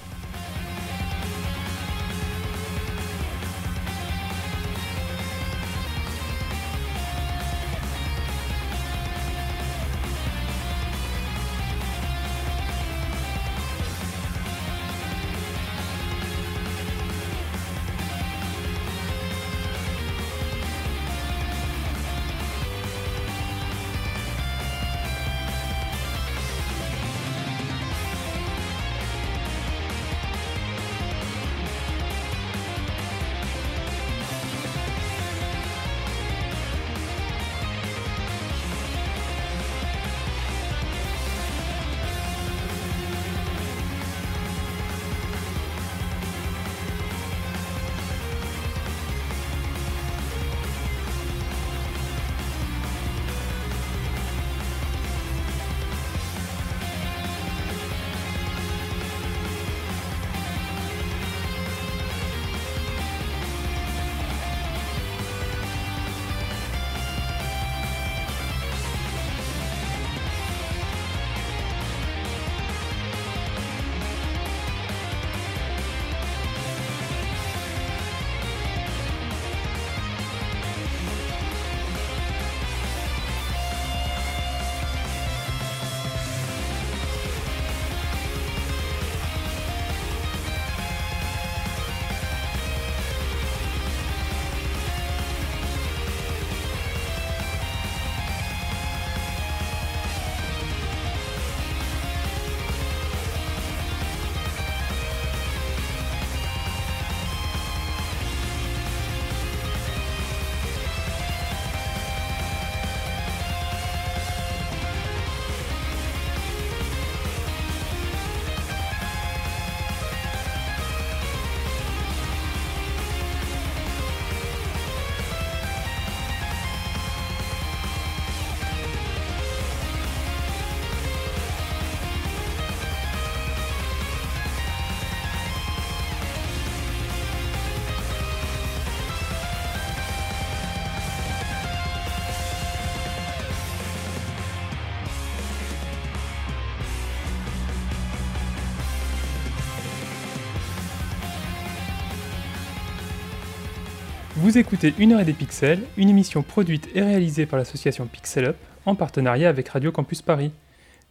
Vous écoutez Une heure et des pixels, une émission produite et réalisée par l'association Pixel Up en partenariat avec Radio Campus Paris.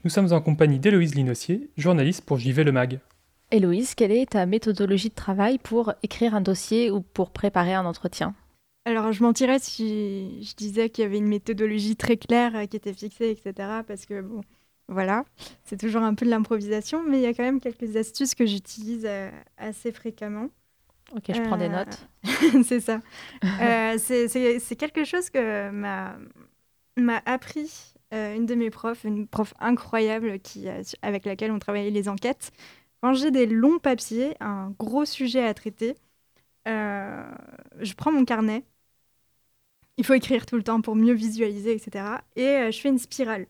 Nous sommes en compagnie d'Héloïse Linossier, journaliste pour JV Le Mag. Héloïse, quelle est ta méthodologie de travail pour écrire un dossier ou pour préparer un entretien? Alors, je mentirais si je disais qu'il y avait une méthodologie très claire euh, qui était fixée, etc. Parce que, bon, voilà, c'est toujours un peu de l'improvisation, mais il y a quand même quelques astuces que j'utilise euh, assez fréquemment. Ok, je prends des notes. Euh, c'est ça. euh, c'est quelque chose que m'a appris euh, une de mes profs, une prof incroyable qui, avec laquelle on travaillait les enquêtes. Quand j'ai des longs papiers, un gros sujet à traiter, euh, je prends mon carnet. Il faut écrire tout le temps pour mieux visualiser, etc. Et euh, je fais une spirale.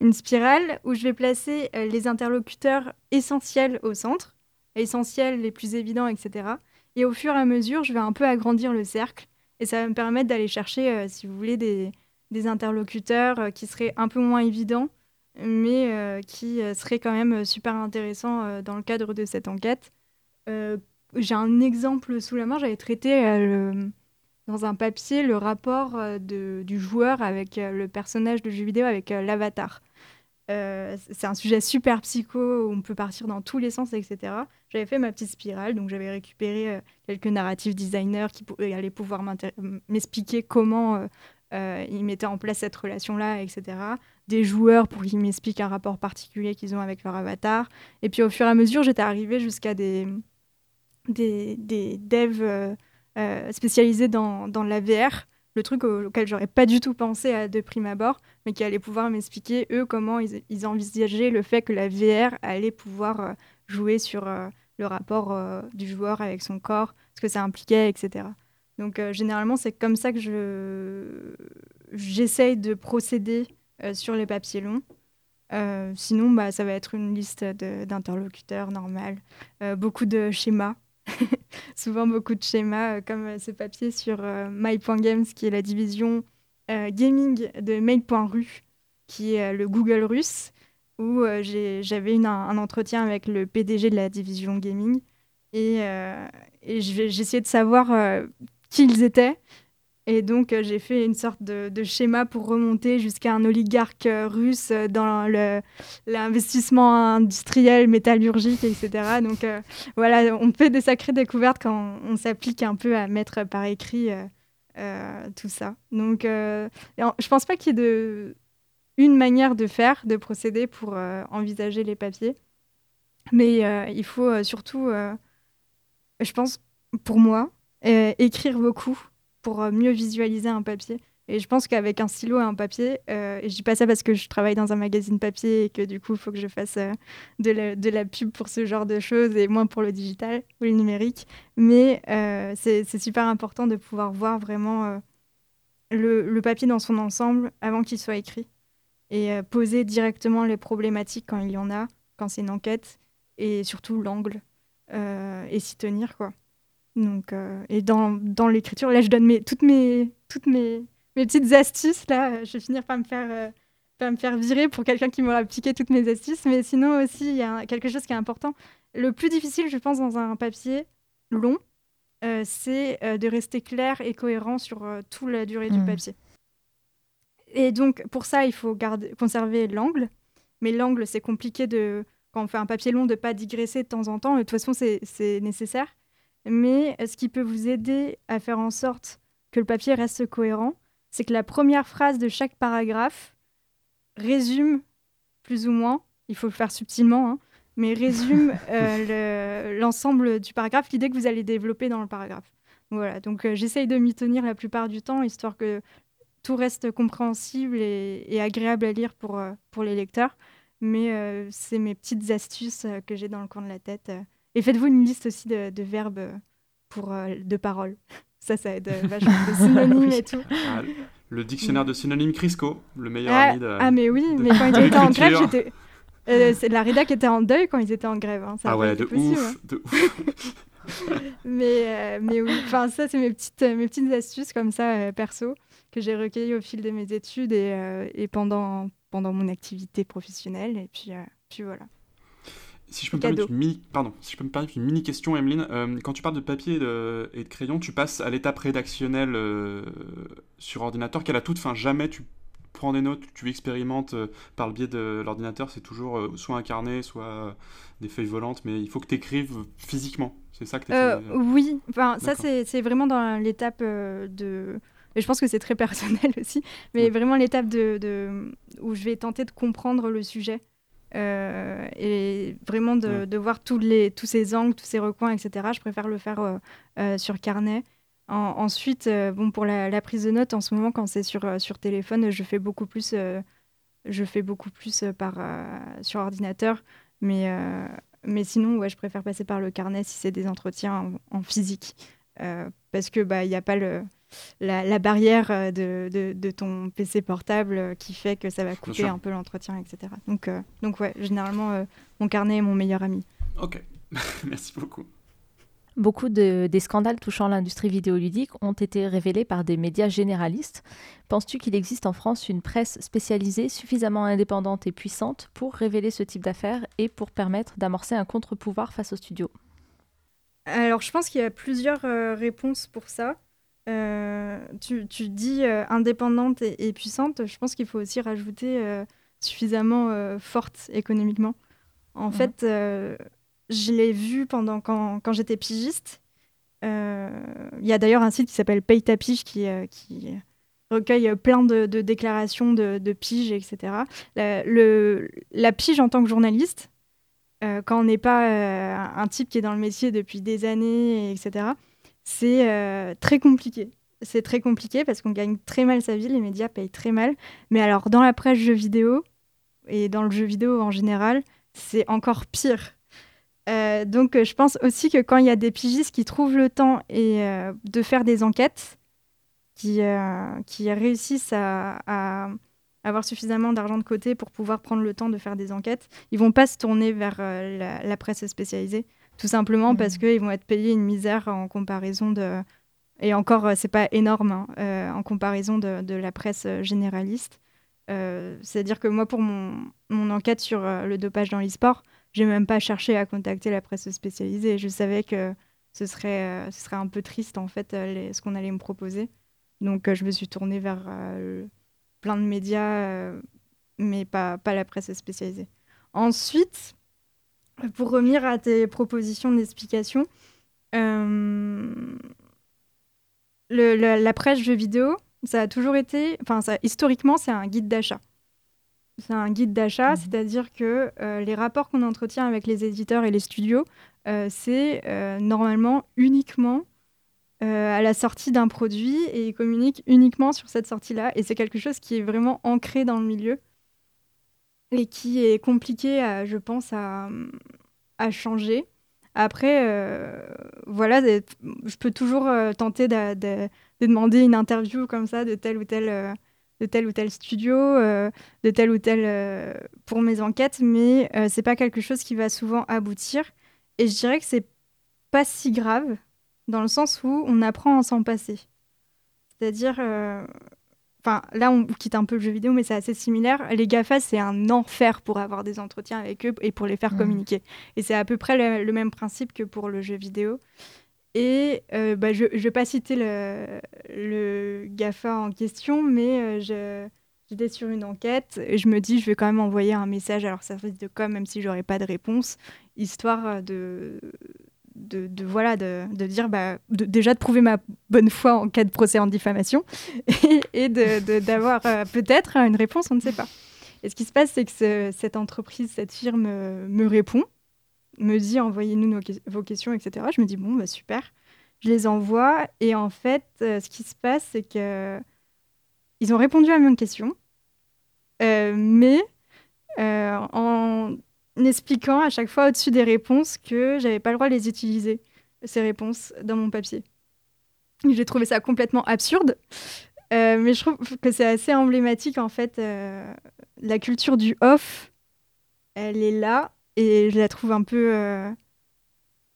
Une spirale où je vais placer euh, les interlocuteurs essentiels au centre, essentiels, les plus évidents, etc. Et au fur et à mesure, je vais un peu agrandir le cercle. Et ça va me permettre d'aller chercher, euh, si vous voulez, des, des interlocuteurs euh, qui seraient un peu moins évidents mais qui serait quand même super intéressant dans le cadre de cette enquête. J'ai un exemple sous la main, j'avais traité dans un papier le rapport de, du joueur avec le personnage de jeu vidéo avec l'avatar. Euh, c'est un sujet super psycho où on peut partir dans tous les sens, etc. J'avais fait ma petite spirale, donc j'avais récupéré euh, quelques narratifs designers qui allaient pouvoir m'expliquer comment euh, ils mettaient en place cette relation-là, etc. Des joueurs pour qu'ils m'expliquent un rapport particulier qu'ils ont avec leur avatar. Et puis au fur et à mesure, j'étais arrivée jusqu'à des, devs spécialisés dans, dans la VR le truc auquel j'aurais pas du tout pensé à de prime abord, mais qui allait pouvoir m'expliquer, eux, comment ils, envisageaient le fait que la VR allait pouvoir euh, jouer sur euh, le rapport euh, du joueur avec son corps, ce que ça impliquait, etc. Donc, généralement, c'est comme ça que je j'essaye de procéder sur les papiers longs. sinon, bah, ça va être une liste d'interlocuteurs normales, beaucoup de schémas souvent beaucoup de schémas, comme ce papier sur euh, My.Games, qui est la division gaming de Mail.ru, qui est le Google russe, où j'avais un, entretien avec le PDG de la division gaming. Et, j'essayais de savoir qui ils étaient et donc, euh, j'ai fait une sorte de, schéma pour remonter jusqu'à un oligarque euh, russe euh, dans l'investissement industriel, métallurgique, etc. Donc, voilà, on fait des sacrées découvertes quand on, s'applique un peu à mettre par écrit tout ça. Donc, je pense pas qu'il y ait une manière de faire, de procéder pour envisager les papiers. Mais il faut surtout, je pense, pour moi, écrire beaucoup pour euh, mieux visualiser un papier. Et je pense qu'avec un stylo et un papier, euh, et je dis pas ça parce que je travaille dans un magazine papier et que du coup, il faut que je fasse euh, de, la, pub pour ce genre de choses et moins pour le digital ou le numérique. Mais c'est super important de pouvoir voir vraiment le, papier dans son ensemble avant qu'il soit écrit et poser directement les problématiques quand il y en a, quand c'est une enquête, et surtout l'angle et s'y tenir, quoi. Donc, euh, et dans, dans l'écriture, là, je donne mes, toutes, mes, toutes mes, mes petites astuces. Là, je vais finir par me faire, euh, me faire virer pour quelqu'un qui m'aura appliqué toutes mes astuces. Mais sinon aussi, il y a quelque chose qui est important. Le plus difficile, je pense, dans un papier long, euh, c'est de rester clair et cohérent sur toute la durée du mmh. papier. Et donc, pour ça, il faut garder, conserver l'angle. Mais l'angle, c'est compliqué de, quand on fait un papier long, de ne pas digresser de temps en temps. de toute façon, c'est nécessaire mais ce qui peut vous aider à faire en sorte que le papier reste cohérent, c'est que la première phrase de chaque paragraphe résume plus ou moins, il faut le faire subtilement, hein, mais résume euh, l'ensemble du paragraphe, l'idée que vous allez développer dans le paragraphe. Voilà, donc euh, j'essaye de m'y tenir la plupart du temps, histoire que tout reste compréhensible et, agréable à lire pour, euh, pour les lecteurs. Mais c'est mes petites astuces que j'ai dans le coin de la tête et faites-vous une liste aussi de, verbes pour de paroles. Ça, ça aide euh, vachement de synonymes et tout. Ah, le dictionnaire de synonymes Crisco, le meilleur ah, ami de. Ah, mais oui, mais quand ils étaient en grève, j'étais. Euh, c'est la rédac était en deuil quand ils étaient en grève. Hein. ah ouais, de ouf, hein. de ouf. mais, mais oui, enfin ça c'est mes petites, mes petites astuces comme ça perso que j'ai recueillies au fil de mes études et, et pendant, pendant mon activité professionnelle et puis, puis voilà. Si je peux me permettre une mini, pardon, si je peux me permettre une mini question, Emeline, euh, quand tu parles de papier et de, crayon, tu passes à l'étape rédactionnelle euh, sur ordinateur, qu'à la toute fin, jamais tu prends des notes, tu expérimentes euh, par le biais de l'ordinateur, c'est toujours soit un carnet, soit des feuilles volantes, mais il faut que tu écrives physiquement. C'est ça que tu Oui, enfin, ça c'est vraiment dans l'étape de. Et je pense que c'est très personnel aussi, mais vraiment l'étape de, de, où je vais tenter de comprendre le sujet. Euh, et vraiment de, voir tous, les, tous ces angles, tous ces recoins, etc. Je préfère le faire euh, euh, sur carnet. ensuite, bon, pour la, prise de notes, en ce moment, quand c'est sur, sur téléphone, je fais beaucoup plus, je fais beaucoup plus par, sur ordinateur. Mais, mais sinon, ouais, je préfère passer par le carnet si c'est des entretiens en, en physique. parce que bah, il n'y a pas le la, barrière euh, de, ton PC portable euh, qui fait que ça va couper un peu l'entretien, etc. Donc, euh, donc ouais, généralement, mon carnet est mon meilleur ami. Ok, merci beaucoup. Beaucoup de, des scandales touchant l'industrie vidéoludique ont été révélés par des médias généralistes. Penses-tu qu'il existe en France une presse spécialisée suffisamment indépendante et puissante pour révéler ce type d'affaires et pour permettre d'amorcer un contre-pouvoir face aux studios Alors, je pense qu'il y a plusieurs euh, réponses pour ça. Euh, tu, tu, dis euh, indépendante et, et, puissante. Je pense qu'il faut aussi rajouter euh, suffisamment forte économiquement. En mmh. fait, je l'ai vu pendant quand, quand j'étais pigiste. Euh, il y a d'ailleurs un site qui s'appelle Paye ta pige qui, euh, qui recueille plein de, de déclarations de, de piges, etc. La, le, la pige en tant que journaliste, euh, quand on n'est pas un type qui est dans le métier depuis des années, etc., c'est euh, très compliqué. C'est très compliqué parce qu'on gagne très mal sa vie, les médias payent très mal. Mais alors, dans la presse jeux vidéo, et dans le jeu vidéo en général, c'est encore pire. Euh, donc, je pense aussi que quand il y a des pigistes qui trouvent le temps et euh, de faire des enquêtes, qui, qui réussissent à, avoir suffisamment d'argent de côté pour pouvoir prendre le temps de faire des enquêtes, ils vont pas se tourner vers la, presse spécialisée, tout simplement mmh. parce qu'ils vont être payés une misère en comparaison de. Et encore, c'est pas énorme hein, en comparaison de, de, la presse généraliste. C'est-à-dire que moi, pour mon, mon enquête sur le dopage dans l'e-sport, j'ai même pas cherché à contacter la presse spécialisée. Je savais que ce serait, euh, ce serait un peu triste, en fait, euh, les, ce qu'on allait me proposer. Donc, euh, je me suis tournée vers euh, plein de médias, euh, mais pas, pas la presse spécialisée. Ensuite, pour revenir à tes propositions d'explication, le, la presse jeux vidéo, ça a toujours été, enfin, historiquement, c'est un guide d'achat. C'est un guide d'achat, mmh. c'est-à-dire que euh, les rapports qu'on entretient avec les éditeurs et les studios, euh, c'est euh, normalement uniquement euh, à la sortie d'un produit et ils communiquent uniquement sur cette sortie-là. Et c'est quelque chose qui est vraiment ancré dans le milieu et qui est compliqué, à, je pense, à, à changer. Après, euh, voilà, je peux toujours euh, tenter de, de, de, demander une interview comme ça de tel ou tel de tel ou tel studio, euh, de tel ou tel euh, pour mes enquêtes, mais euh, c'est pas quelque chose qui va souvent aboutir. Et je dirais que c'est pas si grave dans le sens où on apprend à s'en passer. C'est-à-dire, enfin là on quitte un peu le jeu vidéo, mais c'est assez similaire. Les GAFA c'est un enfer pour avoir des entretiens avec eux et pour les faire mmh. communiquer. Et c'est à peu près le, le, même principe que pour le jeu vidéo. Et euh, bah, je ne vais pas citer le, le, GAFA en question, mais euh, j'étais sur une enquête et je me dis je vais quand même envoyer un message à leur service de com, même si j'aurai pas de réponse, histoire de, de, voilà, de, de dire bah, déjà de prouver ma bonne foi en cas de procès en diffamation et, d'avoir euh, peut-être une réponse, on ne sait pas. Et ce qui se passe, c'est que ce, cette entreprise, cette firme me répond me dit envoyez-nous vos questions, etc. Je me dis bon, bah, super. Je les envoie et en fait, euh, ce qui se passe, c'est que ils ont répondu à mes questions, euh, mais euh, en expliquant à chaque fois au-dessus des réponses que j'avais pas le droit de les utiliser, ces réponses, dans mon papier. J'ai trouvé ça complètement absurde, euh, mais je trouve que c'est assez emblématique en fait. Euh, la culture du off, elle est là et je la trouve un peu euh,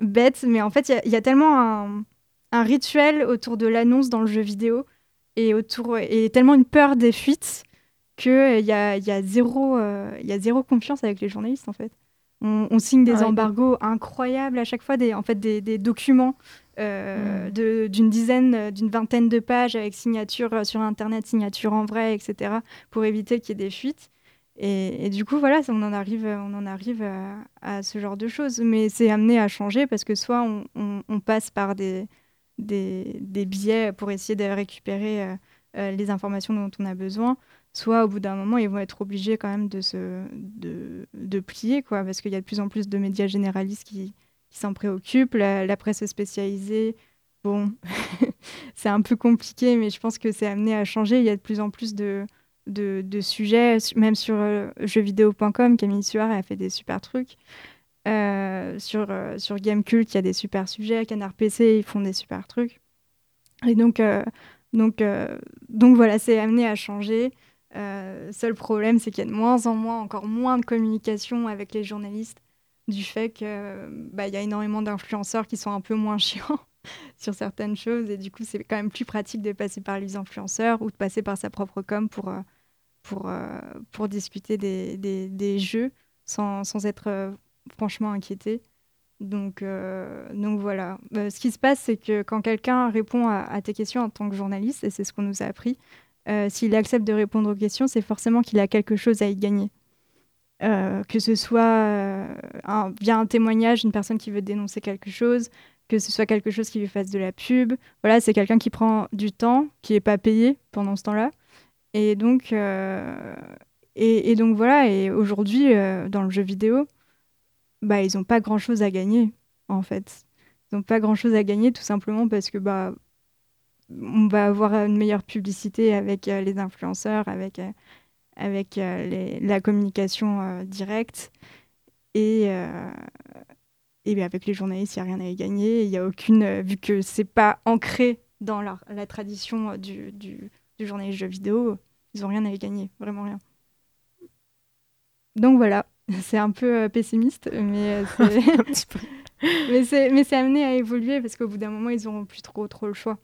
bête, mais en fait, il y, a tellement un, un, rituel autour de l'annonce dans le jeu vidéo et, autour, et tellement une peur des fuites qu'il euh, y, a, y, a zéro, euh, y a zéro confiance avec les journalistes, en fait. On, on signe des ah ouais, embargos incroyables à chaque fois, des, en fait, des, des documents euh, mmh. d'une dizaine, d'une vingtaine de pages avec signature sur Internet, signature en vrai, etc., pour éviter qu'il y ait des fuites. Et, et, du coup, voilà, on en arrive, on en arrive à, à ce genre de choses. Mais c'est amené à changer parce que soit on, on, on passe par des, des, des, biais pour essayer de récupérer euh, les informations dont on a besoin, soit au bout d'un moment, ils vont être obligés quand même de, se, de, de plier, quoi, parce qu'il y a de plus en plus de médias généralistes qui, qui s'en préoccupent. La, presse spécialisée, bon, c'est un peu compliqué, mais je pense que c'est amené à changer. Il y a de plus en plus de de, de, sujets, même sur euh, jeuxvideo.com, Camille Suard a fait des super trucs. Euh, sur, euh, sur Gamecult, il y a des super sujets. Canard PC, ils font des super trucs. Et donc, euh, donc, donc voilà, c'est amené à changer. Seul problème, c'est qu'il y a de moins en moins, encore moins de communication avec les journalistes. du fait qu'il bah, y a énormément d'influenceurs qui sont un peu moins chiants sur certaines choses. Et du coup, c'est quand même plus pratique de passer par les influenceurs ou de passer par sa propre com pour, euh, pour, euh, pour discuter des, des, jeux sans, sans être euh, franchement inquiété. Donc, donc voilà. ce qui se passe, c'est que quand quelqu'un répond à, tes questions en tant que journaliste, et c'est ce qu'on nous a appris, s'il accepte de répondre aux questions, c'est forcément qu'il a quelque chose à y gagner. que ce soit un, via un témoignage, une personne qui veut dénoncer quelque chose, que ce soit quelque chose qui lui fasse de la pub. Voilà, c'est quelqu'un qui prend du temps, qui n'est pas payé pendant ce temps-là. Et donc, euh, et, donc voilà, et aujourd'hui, euh, dans le jeu vidéo, bah, ils n'ont pas grand-chose à gagner, en fait. Ils n'ont pas grand-chose à gagner tout simplement parce que bah, on va avoir une meilleure publicité avec euh, les influenceurs, avec, avec les, la communication directe. Et, et bien avec les journalistes, il n'y a rien à y gagner. Il y a aucune, euh, vu que c'est pas ancré dans la, la tradition euh, du, du, du journaliste jeu vidéo, ils n'ont rien à y gagner, vraiment rien. Donc voilà, c'est un peu euh, pessimiste, mais c'est mais c'est amené à évoluer parce qu'au bout d'un moment, ils n'auront plus trop, trop le choix,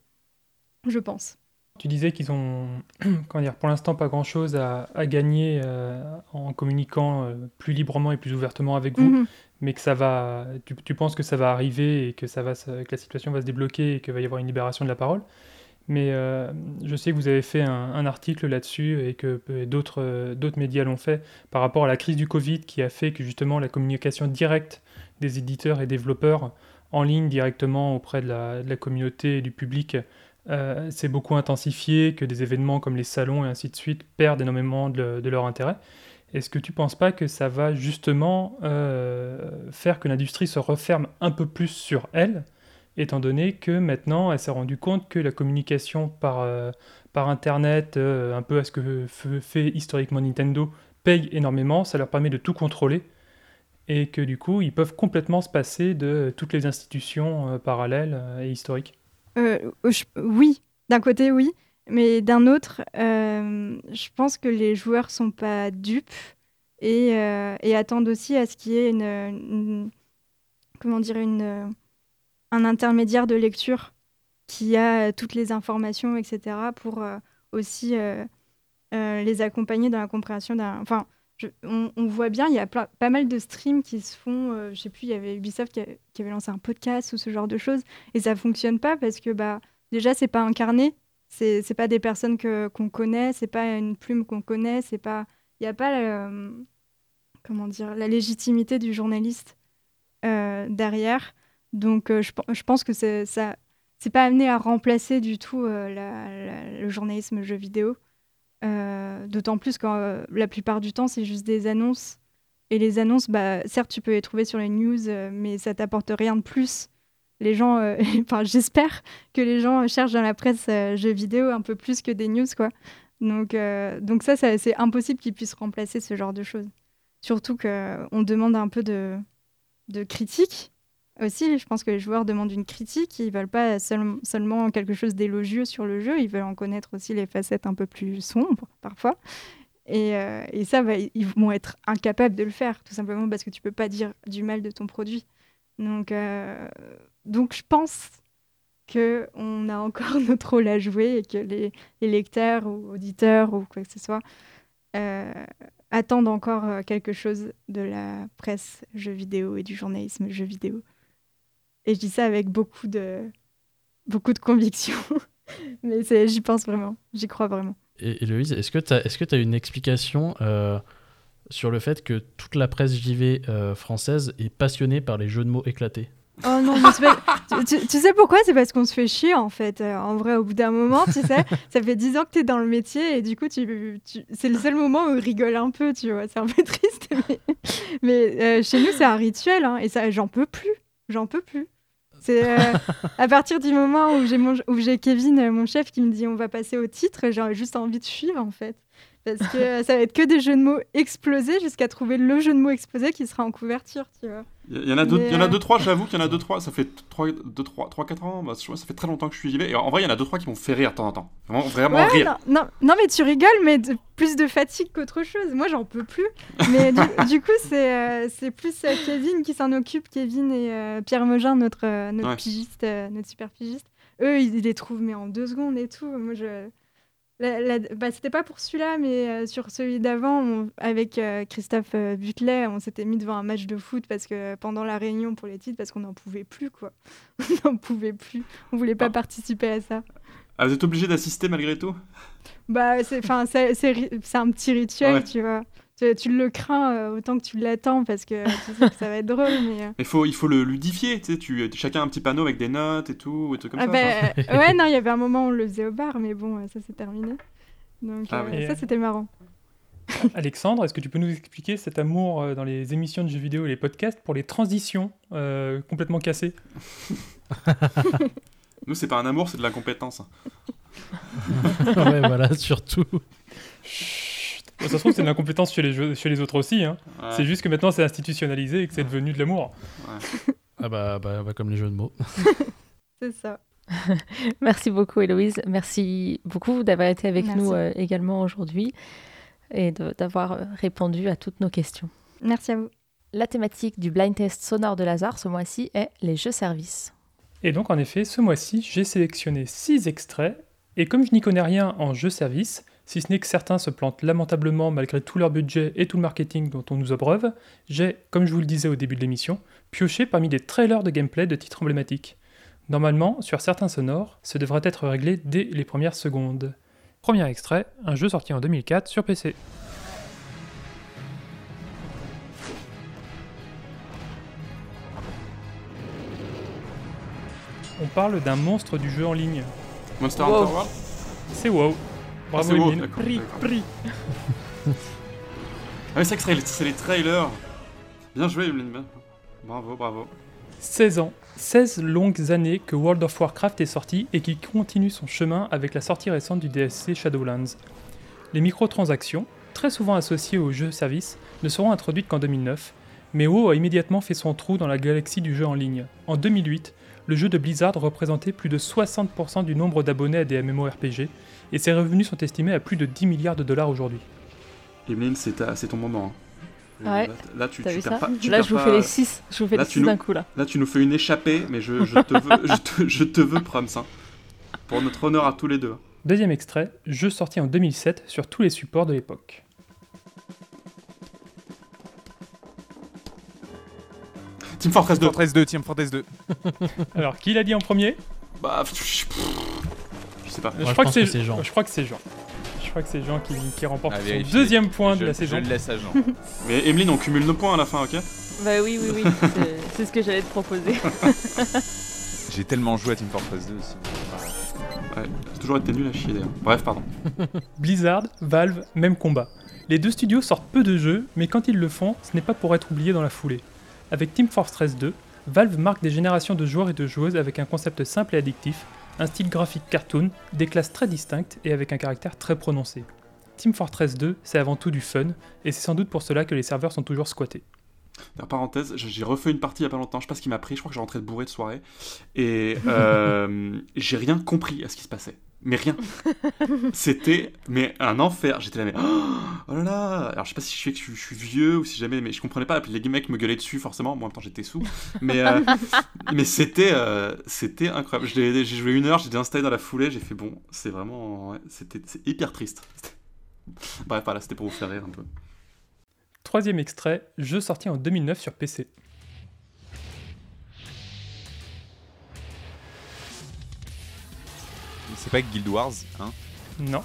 je pense. Tu disais qu'ils ont, comment dire, pour l'instant pas grand-chose à, à, gagner en communiquant plus librement et plus ouvertement avec vous. Mhm mais que ça va, tu, penses que ça va arriver et que, ça va, que la situation va se débloquer et qu'il va y avoir une libération de la parole. Mais euh, je sais que vous avez fait un, article là-dessus et que d'autres d'autres médias l'ont fait par rapport à la crise du Covid qui a fait que justement la communication directe des éditeurs et développeurs en ligne directement auprès de la, de la communauté et du public euh, s'est beaucoup intensifiée, que des événements comme les salons et ainsi de suite perdent énormément de, leur intérêt. Est-ce que tu ne penses pas que ça va justement euh, faire que l'industrie se referme un peu plus sur elle, étant donné que maintenant elle s'est rendue compte que la communication par, euh, Internet, euh, un peu à ce que fait historiquement Nintendo, paye énormément, ça leur permet de tout contrôler, et que du coup ils peuvent complètement se passer de toutes les institutions parallèles et historiques? Oui, d'un côté oui. Mais d'un autre, euh, je pense que les joueurs sont pas dupes et, euh, attendent aussi à ce qu'il y ait comment dire un intermédiaire de lecture qui a toutes les informations, etc., pour euh, aussi les accompagner dans la compréhension d'un. On, voit bien, il y a pas mal de streams qui se font. je sais plus, il y avait Ubisoft qui, avait lancé un podcast ou ce genre de choses, et ça fonctionne pas parce que bah déjà c'est pas incarné c'est c'est pas des personnes que qu'on connaît c'est pas une plume qu'on connaît c'est pas il y a pas euh, comment dire la légitimité du journaliste euh, derrière donc euh, je, pense que ça c'est pas amené à remplacer du tout le journalisme jeu vidéo d'autant plus quand la plupart du temps c'est juste des annonces et les annonces bah certes tu peux les trouver sur les news mais ça t'apporte rien de plus les gens, euh, j'espère que les gens cherchent dans la presse euh, jeux vidéo un peu plus que des news quoi. Donc, euh, donc ça, c'est impossible qu'ils puissent remplacer ce genre de choses. Surtout qu'on demande un peu de, de critique aussi. Je pense que les joueurs demandent une critique. Ils veulent pas seulement quelque chose d'élogieux sur le jeu. Ils veulent en connaître aussi les facettes un peu plus sombres parfois. Et, et ça, ils vont être incapables de le faire, tout simplement parce que tu peux pas dire du mal de ton produit. Donc, donc je pense qu'on a encore notre rôle à jouer et que les, lecteurs ou auditeurs ou quoi que ce soit euh, attendent encore euh, quelque chose de la presse jeux vidéo et du journalisme jeux vidéo. Et je dis ça avec beaucoup de, beaucoup de conviction. Mais j'y pense vraiment, j'y crois vraiment. Et Héloïse, est-ce que tu as, est as une explication euh, sur le fait que toute la presse JV française est passionnée par les jeux de mots éclatés? Oh non, tu, sais pourquoi? C'est parce qu'on se fait chier en fait. Euh, en vrai, au bout d'un moment, tu sais, ça fait 10 ans que tu es dans le métier et du coup, tu, c'est le seul moment où on rigole un peu, tu vois. C'est un peu triste, mais, euh, chez nous, c'est un rituel hein, et ça, j'en peux plus. J'en peux plus. C'est euh, à partir du moment où j'ai, j'ai Kevin, mon chef, qui me dit on va passer au titre, j'ai juste envie de fuir en fait. Parce que ça va être que des jeux de mots explosés jusqu'à trouver le jeu de mots explosé qui sera en couverture, tu vois. Il y en a deux, il y en a deux trois, j'avoue qu'il y en a deux trois, ça fait 3 deux, 3 3 4 ans, bah, ça fait très longtemps que je suis et en vrai, il y en a deux trois qui m'ont fait rire de temps en temps. Vraiment vraiment Ouais, rire. non, non, non, mais tu rigoles, mais de- plus de fatigue qu'autre chose. Moi, j'en peux plus. Mais du, du coup, c'est euh, c'est plus euh, Kevin qui s'en occupe, Kevin et euh, Pierre Mogin, notre, notre Ouais. pigiste, notre super pigiste. Eux, ils, ils les trouvent mais en deux secondes et tout. Moi, je. La- la- bah, c'était pas pour celui-là, mais euh, sur celui d'avant, on- avec euh, Christophe euh, Butlet, on s'était mis devant un match de foot parce que pendant la réunion pour les titres, parce qu'on n'en pouvait plus, quoi. on n'en pouvait plus. On voulait pas participer à ça. Ah, vous êtes obligé d'assister malgré tout? Bah, c'est, c'est, c'est, ri- c'est un petit rituel, Ouais. tu vois. Tu, tu le crains euh, autant que tu l'attends parce que tu sais que ça va être drôle, mais. euh, Mais faut, il faut le ludifier, tu sais, tu, chacun a un petit panneau avec des notes et tout, et tout comme Ah ça. bah, enfin. ouais, non, il y avait un moment où on le faisait au bar, mais bon, euh, ça c'est terminé. Donc, Ah euh, oui. ça c'était marrant. Alexandre, est-ce que tu peux nous expliquer cet amour euh, dans les émissions de jeux vidéo et les podcasts pour les transitions euh, complètement cassées? Nous, c'est pas un amour, c'est de l'incompétence. ouais, voilà, surtout. Ça se trouve, c'est de l'incompétence chez les, jeux- chez les autres aussi. hein. Ouais. C'est juste que maintenant c'est institutionnalisé et que c'est devenu de l'amour. Ah bah, bah, bah, comme les jeux de mots. C'est ça. Merci beaucoup, Héloïse. Merci beaucoup d'avoir été avec Merci. nous euh, également aujourd'hui et d'avoir euh, répondu à toutes nos questions. Merci à vous. La thématique du blind test sonore de Lazare ce mois-ci est les jeux services. Et donc, en effet, ce mois-ci, j'ai sélectionné 6 extraits. Et comme je n'y connais rien en jeu service, si ce n'est que certains se plantent lamentablement malgré tout leur budget et tout le marketing dont on nous abreuve, j'ai, comme je vous le disais au début de l'émission, pioché parmi des trailers de gameplay de titres emblématiques. Normalement, sur certains sonores, ce devrait être réglé dès les premières secondes. Premier extrait, un jeu sorti en 2004 sur PC. On parle d'un monstre du jeu en ligne. Monster Wow. Hunter World? C'est WoW. Bravo Ah, Emeline. d'accord, Prix, d'accord. prix. Ah oui, c'est vrai que c'est- les trailers. Bien joué, Emeline. Bravo, bravo. 16 ans, 16 longues années que World of Warcraft est sorti et qui continue son chemin avec la sortie récente du DSC Shadowlands. Les microtransactions, très souvent associées aux jeux services, ne seront introduites qu'en 2009, mais WoW a immédiatement fait son trou dans la galaxie du jeu en ligne. En 2008, le jeu de Blizzard représentait plus de 60% du nombre d'abonnés à des MMORPG, et ses revenus sont estimés à plus de 10 milliards de dollars aujourd'hui. Emeline, c'est ton moment. hein. Ouais. Là, là, tu, T'as tu vu perds ça pas. tu Là, perds je vous pas- fais les six. Je vous fais Là, les tu nous- d'un coup, là. Là, tu nous fais une échappée, mais je, je te veux, je te, je te veux, Proms. hein. Pour notre honneur à tous les deux. Deuxième extrait, jeu sorti en 2007 sur tous les supports de l'époque. Team Fortress 2. Fortress 2, Team Fortress 2. Alors, qui l'a dit en premier? Bah, je je sais pas. je, crois que c'est Je crois que c'est Jean. Je crois que c'est Jean qui, qui remporte À son deuxième point Je- de la je saison. le laisse à Jean. Mais Emeline, on cumule nos points à la fin, ok? Bah oui, oui, oui. c'est- C'est ce que j'allais te proposer. J'ai tellement joué à Team Fortress 2 aussi. Ouais, j'ai toujours été nul à chier d'ailleurs. Bref, pardon. Blizzard, Valve, même combat. Les deux studios sortent peu de jeux, mais quand ils le font, ce n'est pas pour être oublié dans la foulée. Avec Team Fortress 2, Valve marque des générations de joueurs et de joueuses avec un concept simple et addictif, un style graphique cartoon, des classes très distinctes et avec un caractère très prononcé. Team Fortress 2, c'est avant tout du fun, et c'est sans doute pour cela que les serveurs sont toujours squattés. D'ailleurs, parenthèse, j'ai j'ai refait une partie il y a pas longtemps, je sais pas ce qui m'a pris, je crois que j'ai rentré de bourré de soirée, et euh, j'ai rien compris à ce qui se passait. Mais rien. C'était mais un enfer. J'étais là, mais oh là là. Alors je sais pas si je suis, que je, suis vieux ou si jamais, mais je comprenais pas. Et puis les mecs me gueulaient dessus forcément. Moi en même temps j'étais sous. Mais euh, mais c'était euh, c'était incroyable. J'ai joué une heure, j'ai désinstallé dans la foulée. J'ai fait bon, c'est vraiment, ouais, c'était c'est hyper triste. Bref, voilà, c'était pour vous faire rire un peu. Troisième extrait, jeu sorti en 2009 sur PC. C'est pas Guild Wars, hein Non.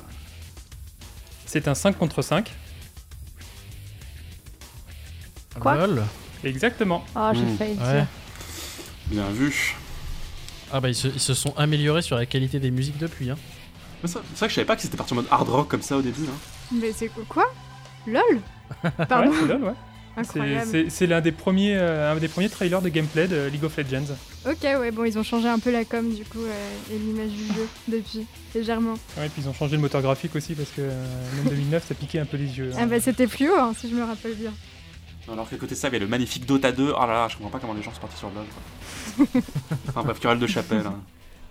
C'est un 5 contre 5. Quoi Lol. Exactement. Ah, j'ai Mmh. failli le Ouais. dire. Bien vu. Ah bah ils se, ils se sont améliorés sur la qualité des musiques depuis. Hein. Mais ça- C'est vrai que je savais pas que c'était parti en mode hard rock comme ça au début. Hein. Mais c'est quoi- quoi LOL? Pardon Ouais, c'est LOL, ouais. C'est- l'un des premiers, euh, un des premiers trailers de gameplay de League of Legends. Ok, ouais, bon, ils ont changé un peu la com du coup euh, et l'image du jeu depuis, légèrement. Ouais, et puis ils ont changé le moteur graphique aussi parce que euh, même 2009 ça piquait un peu les yeux. hein. Ah bah c'était plus haut, hein, si je me rappelle bien. Alors qu'à côté de ça, il y a le magnifique Dota 2. Oh là là, je comprends pas comment les gens sont partis sur LoL. quoi. enfin bref, querelle de chapelle. hein.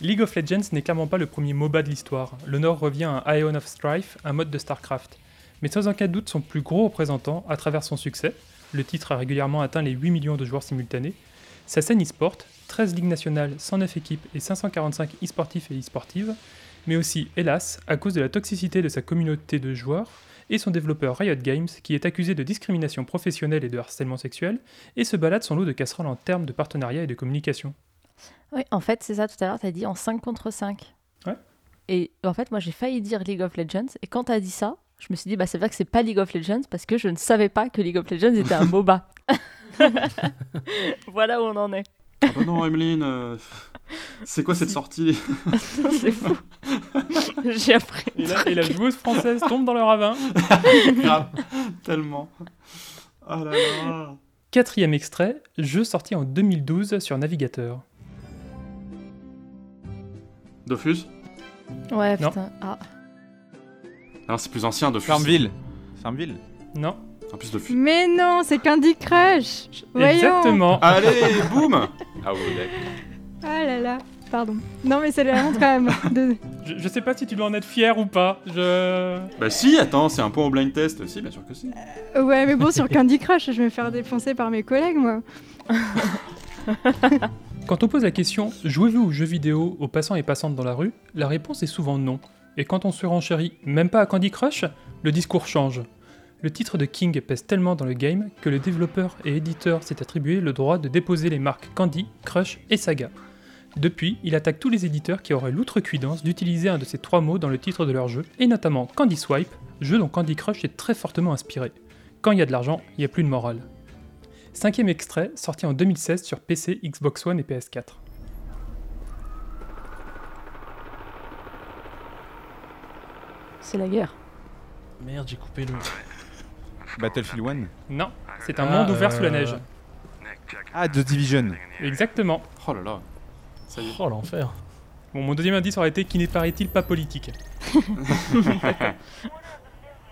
League of Legends n'est clairement pas le premier MOBA de l'histoire. L'honneur revient à Aeon of Strife, un mode de StarCraft. Mais sans aucun doute son plus gros représentant à travers son succès, le titre a régulièrement atteint les 8 millions de joueurs simultanés, sa scène e-sport, 13 ligues nationales, 109 équipes et 545 e-sportifs et e-sportives, mais aussi, hélas, à cause de la toxicité de sa communauté de joueurs, et son développeur Riot Games, qui est accusé de discrimination professionnelle et de harcèlement sexuel, et se balade son lot de casseroles en termes de partenariat et de communication. Oui, en fait, c'est ça tout à l'heure, tu as dit en 5 contre 5. Ouais. Et en fait, moi, j'ai failli dire League of Legends. Et quand tu as dit ça, je me suis dit, bah, c'est vrai que c'est pas League of Legends parce que je ne savais pas que League of Legends était un MOBA. voilà où on en est. Ah bah non, Emeline, euh, c'est quoi cette sortie? C'est fou. j'ai appris. Et là, et la joueuse française tombe dans le ravin. Grave, tellement. Ah là là. Quatrième extrait, jeu sorti en 2012 sur navigateur. Dofus? Ouais, Non. putain. Ah. Non, c'est plus ancien, Dofus. Farmville. Farmville. Non. En plus, Dofus. Mais non, c'est Candy Crush Voyons. Exactement. Allez, boum Ah oui, d'accord. Ah là là, pardon. Non mais c'est la honte quand même. de- Je, je sais pas si tu dois en être fier ou pas. Je. Bah si, attends, c'est un point au blind test. Si, bien sûr que si. Ouais mais bon sur Candy Crush, je vais me faire défoncer par mes collègues moi. Quand on pose la question jouez-vous aux jeux vidéo aux passants et passantes dans la rue? La réponse est souvent non. Et quand on se renchérit même pas à Candy Crush, le discours change. Le titre de King pèse tellement dans le game que le développeur et éditeur s'est attribué le droit de déposer les marques Candy, Crush et Saga. Depuis, il attaque tous les éditeurs qui auraient l'outrecuidance d'utiliser un de ces trois mots dans le titre de leur jeu, et notamment Candy Swipe, jeu dont Candy Crush est très fortement inspiré. Quand il y a de l'argent, il n'y a plus de morale. Cinquième extrait, sorti en 2016 sur PC, Xbox One et PS4. C'est la guerre. Merde, j'ai coupé le. Battlefield 1. Non, c'est un Ah, monde ouvert sous la euh, neige. Ah, The Division. Exactement. Oh là là. Ça y est. Oh l'enfer. Bon, mon deuxième indice aurait été qui n'est paraît-il pas politique.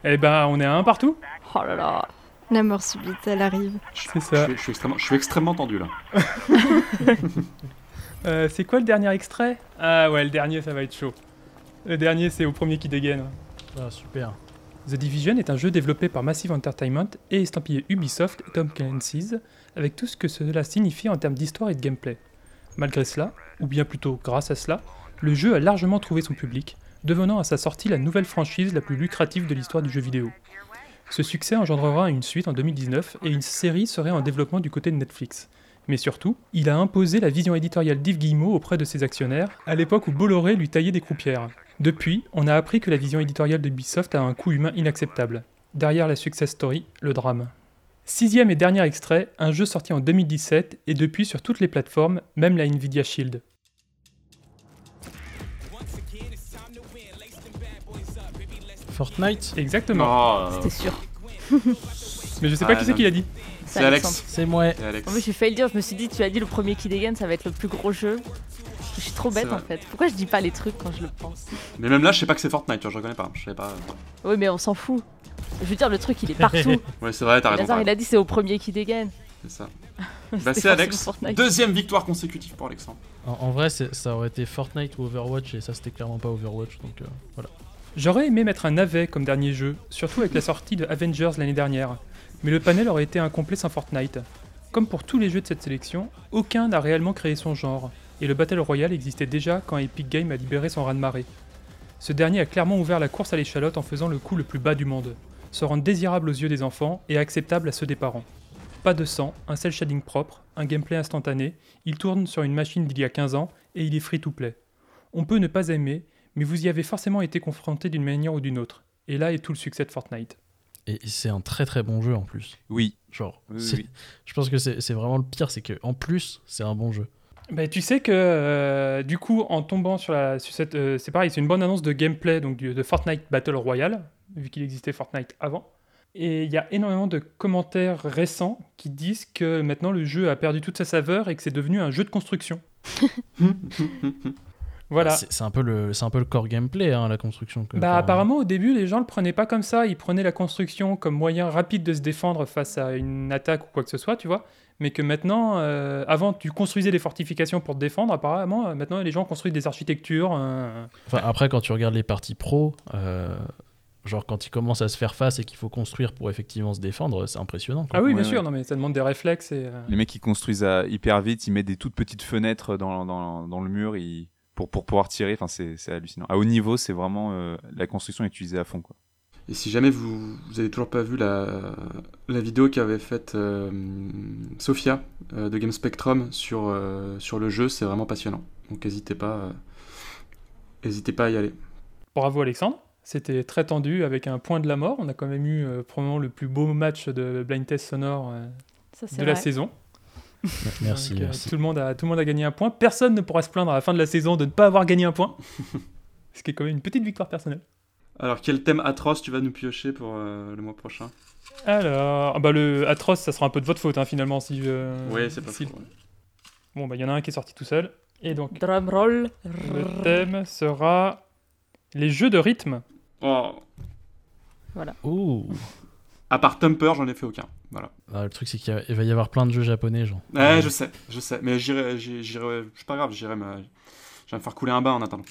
Eh ben, on est à un partout Oh là là. La mort subite, elle arrive. C'est Je ça. suis, je suis extrêmement, je suis extrêmement tendu là. Euh, c'est quoi le dernier extrait? Ah ouais, le dernier, ça va être chaud. Le dernier, c'est au premier qui dégaine. Ah, super. The Division est un jeu développé par Massive Entertainment et estampillé Ubisoft et Tom Clancy's, avec tout ce que cela signifie en termes d'histoire et de gameplay. Malgré cela, ou bien plutôt grâce à cela, le jeu a largement trouvé son public, devenant à sa sortie la nouvelle franchise la plus lucrative de l'histoire du jeu vidéo. Ce succès engendrera une suite en 2019 et une série serait en développement du côté de Netflix. Mais surtout, il a imposé la vision éditoriale d'Yves Guillemot auprès de ses actionnaires, à l'époque où Bolloré lui taillait des croupières. Depuis, on a appris que la vision éditoriale d'Ubisoft a un coût humain inacceptable. Derrière la success story, le drame. Sixième et dernier extrait, un jeu sorti en 2017 et depuis sur toutes les plateformes, même la Nvidia Shield. Fortnite? Exactement. Oh, C'était sûr. Mais je sais pas Ah, qui c'est non. qui l'a dit. C'est Alex. C'est moi. En fait, j'ai failli le dire, je me suis dit, tu as dit le premier qui dégaine, ça va être le plus gros jeu. Je suis trop bête en fait. Pourquoi je dis pas les trucs quand je le pense Mais même là, je sais pas que c'est Fortnite, tu vois, je reconnais pas. Je sais pas. Oui, mais on s'en fout. Je veux dire, le truc il est partout. Ouais, c'est vrai, t'as raison. Lazare, il a dit c'est au premier qui dégaine. C'est ça. Bah, c'est Alex. Fortnite. Deuxième victoire consécutive pour Alexandre. En, en vrai, ça aurait été Fortnite ou Overwatch et ça c'était clairement pas Overwatch donc euh, voilà. J'aurais aimé mettre un navet comme dernier jeu, surtout avec la sortie de Avengers l'année dernière, mais le panel aurait été incomplet sans Fortnite. Comme pour tous les jeux de cette sélection, aucun n'a réellement créé son genre, et le Battle Royale existait déjà quand Epic Games a libéré son raz-de-marée. Ce dernier a clairement ouvert la course à l'échalote en faisant le coup le plus bas du monde, se rendre désirable aux yeux des enfants et acceptable à ceux des parents. Pas de sang, un cel shading propre, un gameplay instantané, il tourne sur une machine d'il y a 15 ans et il est free to play. On peut ne pas aimer, mais vous y avez forcément été confronté d'une manière ou d'une autre. Et là est tout le succès de Fortnite. Et c'est un très très bon jeu en plus. Oui. Genre, Oui, c'est- oui. je pense que c'est c'est vraiment le pire, c'est que en plus c'est un bon jeu. Bah, tu sais que euh, du coup, en tombant sur, la, sur cette. euh, c'est pareil, c'est une bonne annonce de gameplay donc, du- de Fortnite Battle Royale, vu qu'il existait Fortnite avant. Et il y a énormément de commentaires récents qui disent que maintenant le jeu a perdu toute sa saveur et que c'est devenu un jeu de construction. Voilà. C'est un, peu le- c'est un peu le core gameplay, hein, la construction. que- Bah apparemment au début les gens le prenaient pas comme ça, ils prenaient la construction comme moyen rapide de se défendre face à une attaque ou quoi que ce soit, tu vois. Mais que maintenant, euh, avant tu construisais des fortifications pour te défendre, apparemment euh, maintenant les gens construisent des architectures. euh, Enfin, après, quand tu regardes les parties pro, euh, genre quand ils commencent à se faire face et qu'il faut construire pour effectivement se défendre, c'est impressionnant. quoi. Ah oui bien ouais. sûr, non mais ça demande des réflexes et... euh, Les mecs qui construisent à- hyper vite, ils mettent des toutes petites fenêtres dans, dans, dans le mur ils- pour, pour pouvoir tirer. Enfin, c'est c'est hallucinant. À haut niveau, c'est vraiment euh, la construction est utilisée à fond. Quoi. Et si jamais vous, vous avez toujours pas vu la, la vidéo qu'avait faite euh, Sophia euh, de Game Spectrum sur, euh, sur le jeu, c'est vraiment passionnant. Donc n'hésitez pas, euh, n'hésitez pas à y aller. Bravo Alexandre, c'était très tendu avec un point de la mort. On a quand même eu euh, probablement le plus beau match de blind test sonore euh, Ça, de la saison. Merci, Donc, euh, merci. Tout le, monde a, tout le monde a gagné un point. Personne ne pourra se plaindre à la fin de la saison de ne pas avoir gagné un point. Ce qui est quand même une petite victoire personnelle. Alors quel thème atroce tu vas nous piocher pour euh, le mois prochain? Alors, ah bah le atroce, ça sera un peu de votre faute hein, finalement si. Ouais, c'est pas si- ouais. Bon bah il y en a un qui est sorti tout seul et donc Drumroll. le thème sera les jeux de rythme. Oh, Voilà. Ouh. À part Thumper, j'en ai fait aucun. Voilà. Ah, le truc, c'est qu'il va y avoir plein de jeux japonais, genre. Ouais, je sais, je sais, mais j'irai, j'irai, c'est pas grave, j'irai me, je vais me faire couler un bain en attendant.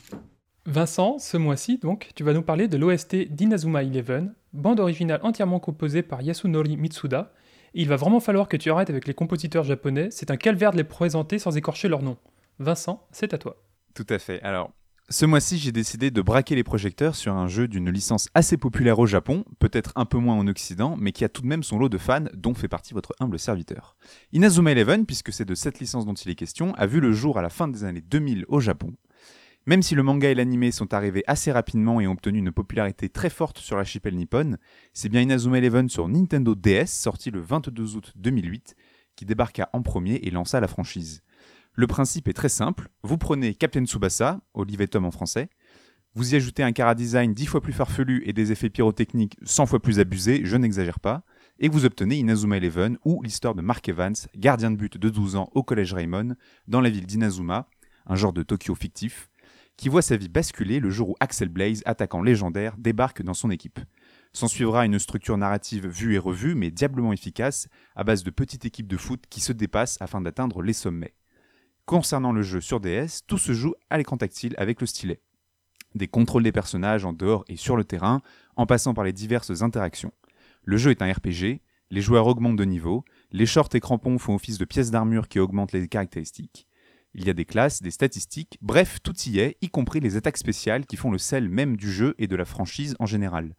Vincent, ce mois-ci donc, tu vas nous parler de l'OST d'Inazuma Eleven, bande originale entièrement composée par Yasunori Mitsuda. Il va vraiment falloir que tu arrêtes avec les compositeurs japonais, c'est un calvaire de les présenter sans écorcher leur nom. Vincent, c'est à toi. Tout à fait. Alors, ce mois-ci, j'ai décidé de braquer les projecteurs sur un jeu d'une licence assez populaire au Japon, peut-être un peu moins en Occident, mais qui a tout de même son lot de fans, dont fait partie votre humble serviteur. Inazuma Eleven, puisque c'est de cette licence dont il est question, a vu le jour à la fin des années 2000 au Japon. Même si le manga et l'anime sont arrivés assez rapidement et ont obtenu une popularité très forte sur l'archipel nippon, c'est bien Inazuma Eleven sur Nintendo DS, sorti le 22 août 2008, qui débarqua en premier et lança la franchise. Le principe est très simple. Vous prenez Captain Tsubasa, Olivier Tom en français, vous y ajoutez un cara design 10 fois plus farfelu et des effets pyrotechniques 100 fois plus abusés, je n'exagère pas, et vous obtenez Inazuma Eleven ou l'histoire de Mark Evans, gardien de but de 12 ans au collège Raymond, dans la ville d'Inazuma, un genre de Tokyo fictif, qui voit sa vie basculer le jour où Axel Blaze, attaquant légendaire, débarque dans son équipe. S'en suivra une structure narrative vue et revue, mais diablement efficace, à base de petites équipes de foot qui se dépassent afin d'atteindre les sommets. Concernant le jeu sur DS, tout se joue à l'écran tactile avec le stylet. Des contrôles des personnages en dehors et sur le terrain, en passant par les diverses interactions. Le jeu est un RPG, les joueurs augmentent de niveau, les shorts et crampons font office de pièces d'armure qui augmentent les caractéristiques. Il y a des classes, des statistiques, bref, tout y est, y compris les attaques spéciales qui font le sel même du jeu et de la franchise en général.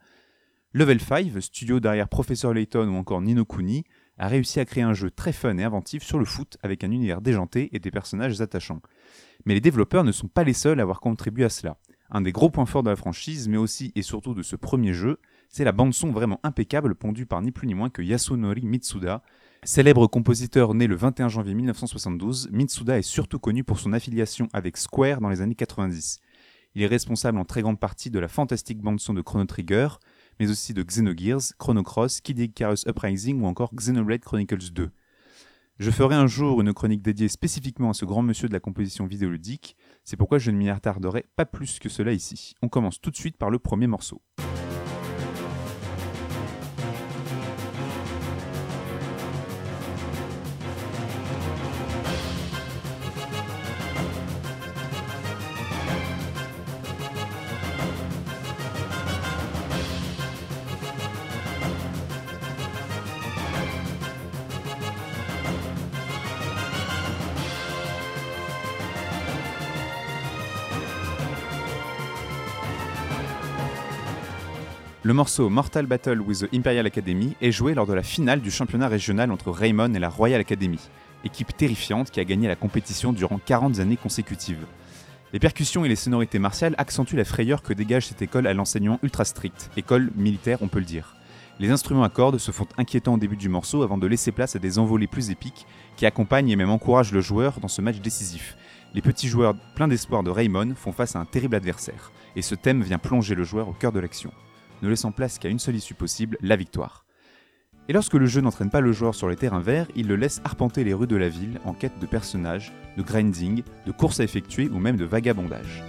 Level 5, studio derrière Professor Layton ou encore Nino Kuni, a réussi à créer un jeu très fun et inventif sur le foot avec un univers déjanté et des personnages attachants. Mais les développeurs ne sont pas les seuls à avoir contribué à cela. Un des gros points forts de la franchise, mais aussi et surtout de ce premier jeu, c'est la bande-son vraiment impeccable pondue par ni plus ni moins que Yasunori Mitsuda. Célèbre compositeur né le 21 janvier 1972, Mitsuda est surtout connu pour son affiliation avec Square dans les années 90. Il est responsable en très grande partie de la fantastique bande-son de Chrono Trigger, mais aussi de Xenogears, Chrono Cross, Kid Icarus Uprising ou encore Xenoblade Chronicles 2. Je ferai un jour une chronique dédiée spécifiquement à ce grand monsieur de la composition vidéoludique, c'est pourquoi je ne m'y attarderai pas plus que cela ici. On commence tout de suite par le premier morceau. Le morceau Mortal Battle with the Imperial Academy est joué lors de la finale du championnat régional entre Raymond et la Royal Academy, équipe terrifiante qui a gagné la compétition durant 40 années consécutives. Les percussions et les sonorités martiales accentuent la frayeur que dégage cette école à l'enseignement ultra strict, école militaire on peut le dire. Les instruments à cordes se font inquiétants au début du morceau avant de laisser place à des envolées plus épiques qui accompagnent et même encouragent le joueur dans ce match décisif. Les petits joueurs pleins d'espoir de Raymond font face à un terrible adversaire, et ce thème vient plonger le joueur au cœur de l'action ne laissant place qu'à une seule issue possible, la victoire. Et lorsque le jeu n'entraîne pas le joueur sur les terrains verts, il le laisse arpenter les rues de la ville en quête de personnages, de grinding, de courses à effectuer ou même de vagabondage.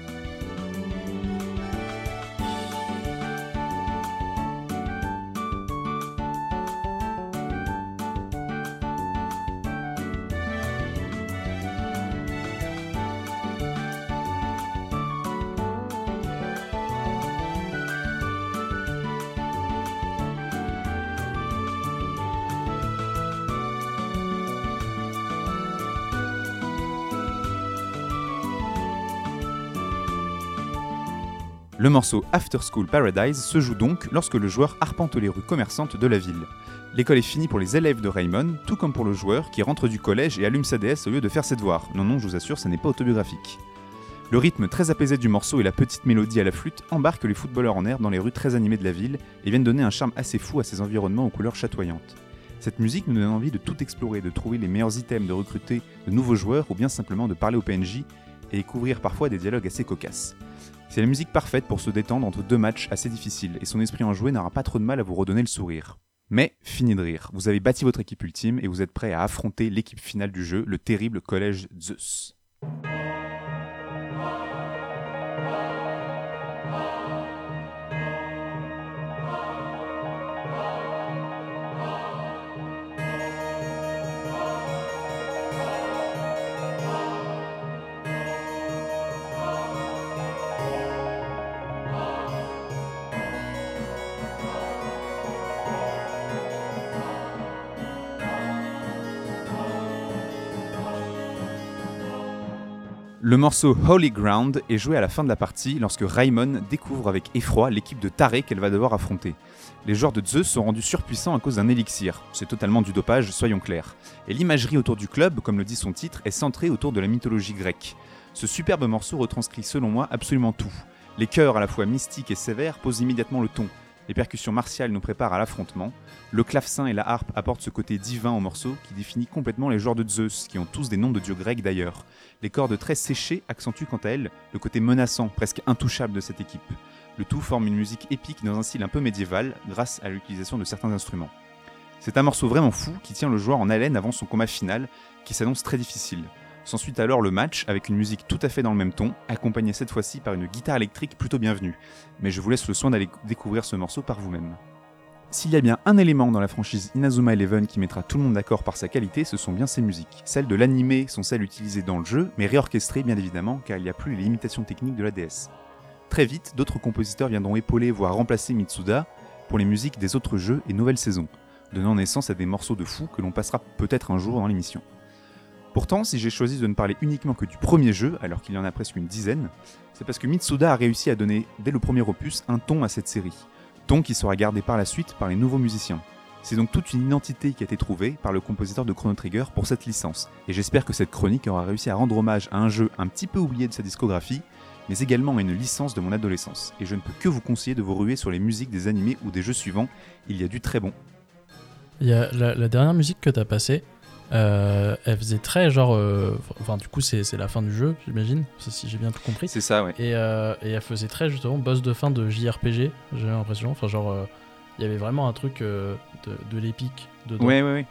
Le morceau After School Paradise se joue donc lorsque le joueur arpente les rues commerçantes de la ville. L'école est finie pour les élèves de Raymond, tout comme pour le joueur qui rentre du collège et allume sa DS au lieu de faire ses devoirs. Non, non, je vous assure, ça n'est pas autobiographique. Le rythme très apaisé du morceau et la petite mélodie à la flûte embarquent les footballeurs en air dans les rues très animées de la ville et viennent donner un charme assez fou à ces environnements aux couleurs chatoyantes. Cette musique nous donne envie de tout explorer, de trouver les meilleurs items, de recruter de nouveaux joueurs ou bien simplement de parler au PNJ et découvrir parfois des dialogues assez cocasses. C'est la musique parfaite pour se détendre entre deux matchs assez difficiles, et son esprit enjoué n'aura pas trop de mal à vous redonner le sourire. Mais fini de rire, vous avez bâti votre équipe ultime et vous êtes prêt à affronter l'équipe finale du jeu, le terrible collège Zeus. Le morceau Holy Ground est joué à la fin de la partie lorsque Raimon découvre avec effroi l'équipe de tarés qu'elle va devoir affronter. Les joueurs de Zeus sont rendus surpuissants à cause d'un élixir. C'est totalement du dopage, soyons clairs. Et l'imagerie autour du club, comme le dit son titre, est centrée autour de la mythologie grecque. Ce superbe morceau retranscrit selon moi absolument tout. Les chœurs à la fois mystiques et sévères posent immédiatement le ton. Les percussions martiales nous préparent à l'affrontement. Le clavecin et la harpe apportent ce côté divin au morceau qui définit complètement les joueurs de Zeus, qui ont tous des noms de dieux grecs d'ailleurs. Les cordes très séchées accentuent quant à elles le côté menaçant, presque intouchable de cette équipe. Le tout forme une musique épique dans un style un peu médiéval grâce à l'utilisation de certains instruments. C'est un morceau vraiment fou qui tient le joueur en haleine avant son combat final, qui s'annonce très difficile. S'ensuit alors le match avec une musique tout à fait dans le même ton, accompagnée cette fois-ci par une guitare électrique plutôt bienvenue. Mais je vous laisse le soin d'aller découvrir ce morceau par vous-même. S'il y a bien un élément dans la franchise Inazuma Eleven qui mettra tout le monde d'accord par sa qualité, ce sont bien ses musiques. Celles de l'animé sont celles utilisées dans le jeu, mais réorchestrées bien évidemment, car il n'y a plus les limitations techniques de la DS. Très vite, d'autres compositeurs viendront épauler voire remplacer Mitsuda pour les musiques des autres jeux et nouvelles saisons, donnant naissance à des morceaux de fou que l'on passera peut-être un jour dans l'émission. Pourtant, si j'ai choisi de ne parler uniquement que du premier jeu, alors qu'il y en a presque une dizaine, c'est parce que Mitsuda a réussi à donner, dès le premier opus, un ton à cette série. Ton qui sera gardé par la suite par les nouveaux musiciens. C'est donc toute une identité qui a été trouvée par le compositeur de Chrono Trigger pour cette licence, et j'espère que cette chronique aura réussi à rendre hommage à un jeu un petit peu oublié de sa discographie, mais également à une licence de mon adolescence, et je ne peux que vous conseiller de vous ruer sur les musiques des animés ou des jeux suivants, il y a du très bon. Il y a la, dernière musique que tu as passée, euh, elle faisait très genre. euh, Enfin, du coup, c'est c'est la fin du jeu, j'imagine, si j'ai bien tout compris. C'est ça, ouais. Et, euh, et elle faisait très justement boss de fin de JRPG, j'ai l'impression. Enfin, genre, il y avait vraiment un truc de, de l'épique dedans. Ouais, ouais, ouais.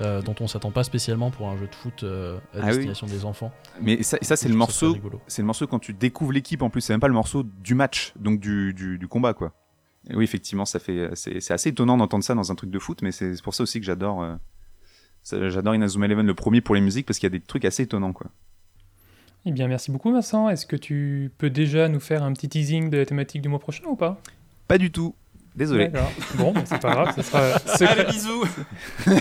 euh, dont on s'attend pas spécialement pour un jeu de foot euh, à Ah oui. destination des enfants. Mais ça, ça c'est le morceau. C'est le morceau quand tu découvres l'équipe en plus. C'est même pas le morceau du match, donc du, du, du combat, quoi. Et oui, effectivement, ça fait. C'est c'est assez étonnant d'entendre ça dans un truc de foot, mais c'est pour ça aussi que j'adore. euh, J'adore Inazuma Eleven le premier pour les musiques parce qu'il y a des trucs assez étonnants, quoi. Eh bien, merci beaucoup, Vincent. Est-ce que tu peux déjà nous faire un petit teasing de la thématique du mois prochain ou pas? Pas du tout. Désolé. Bon, bah, c'est pas grave, ce sera secret. Allez, bisous.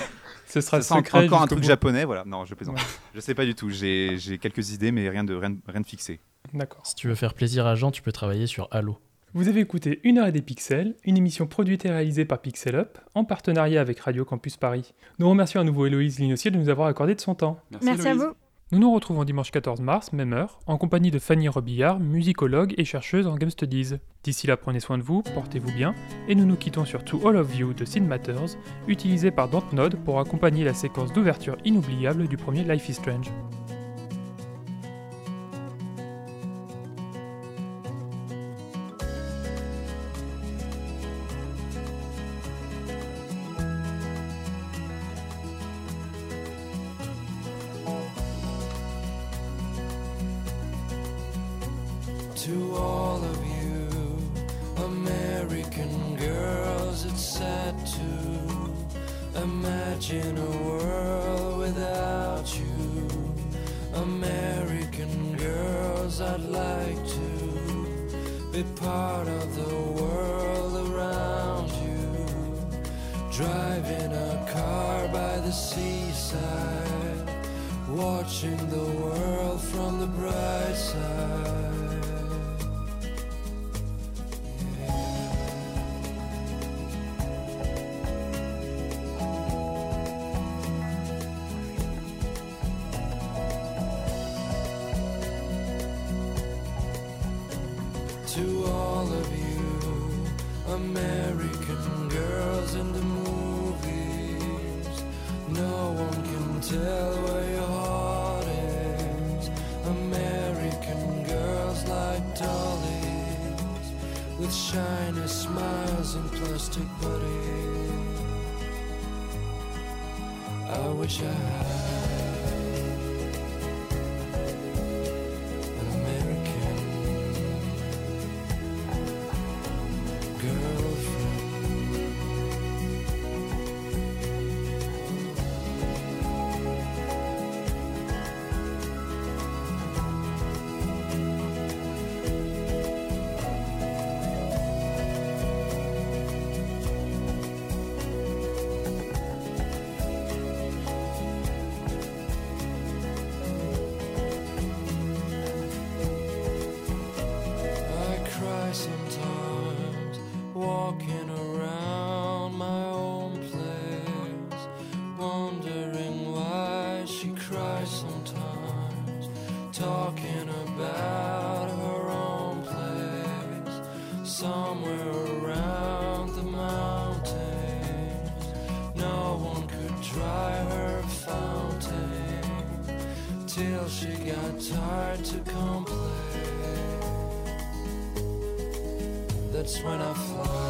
Ce sera Ça sera secret encore un truc bout. japonais, voilà. Non, je plaisante. Ouais. Je sais pas du tout. J'ai j'ai quelques idées, mais rien de, rien, de- rien de fixé. D'accord. Si tu veux faire plaisir à Jean, tu peux travailler sur Halo. Vous avez écouté Une heure et des pixels, une émission produite et réalisée par Pixel Up, en partenariat avec Radio Campus Paris. Nous remercions à nouveau Héloïse Linossier de nous avoir accordé de son temps. Merci à vous. Nous nous retrouvons dimanche 14 mars, même heure, en compagnie de Fanny Robillard, musicologue et chercheuse en Game Studies. D'ici là, prenez soin de vous, portez-vous bien, et nous nous quittons sur To All of You de Sid Matters, utilisé par Dontnod pour accompagner la séquence d'ouverture inoubliable du premier Life is Strange. She got tired to complain. That's when I fly.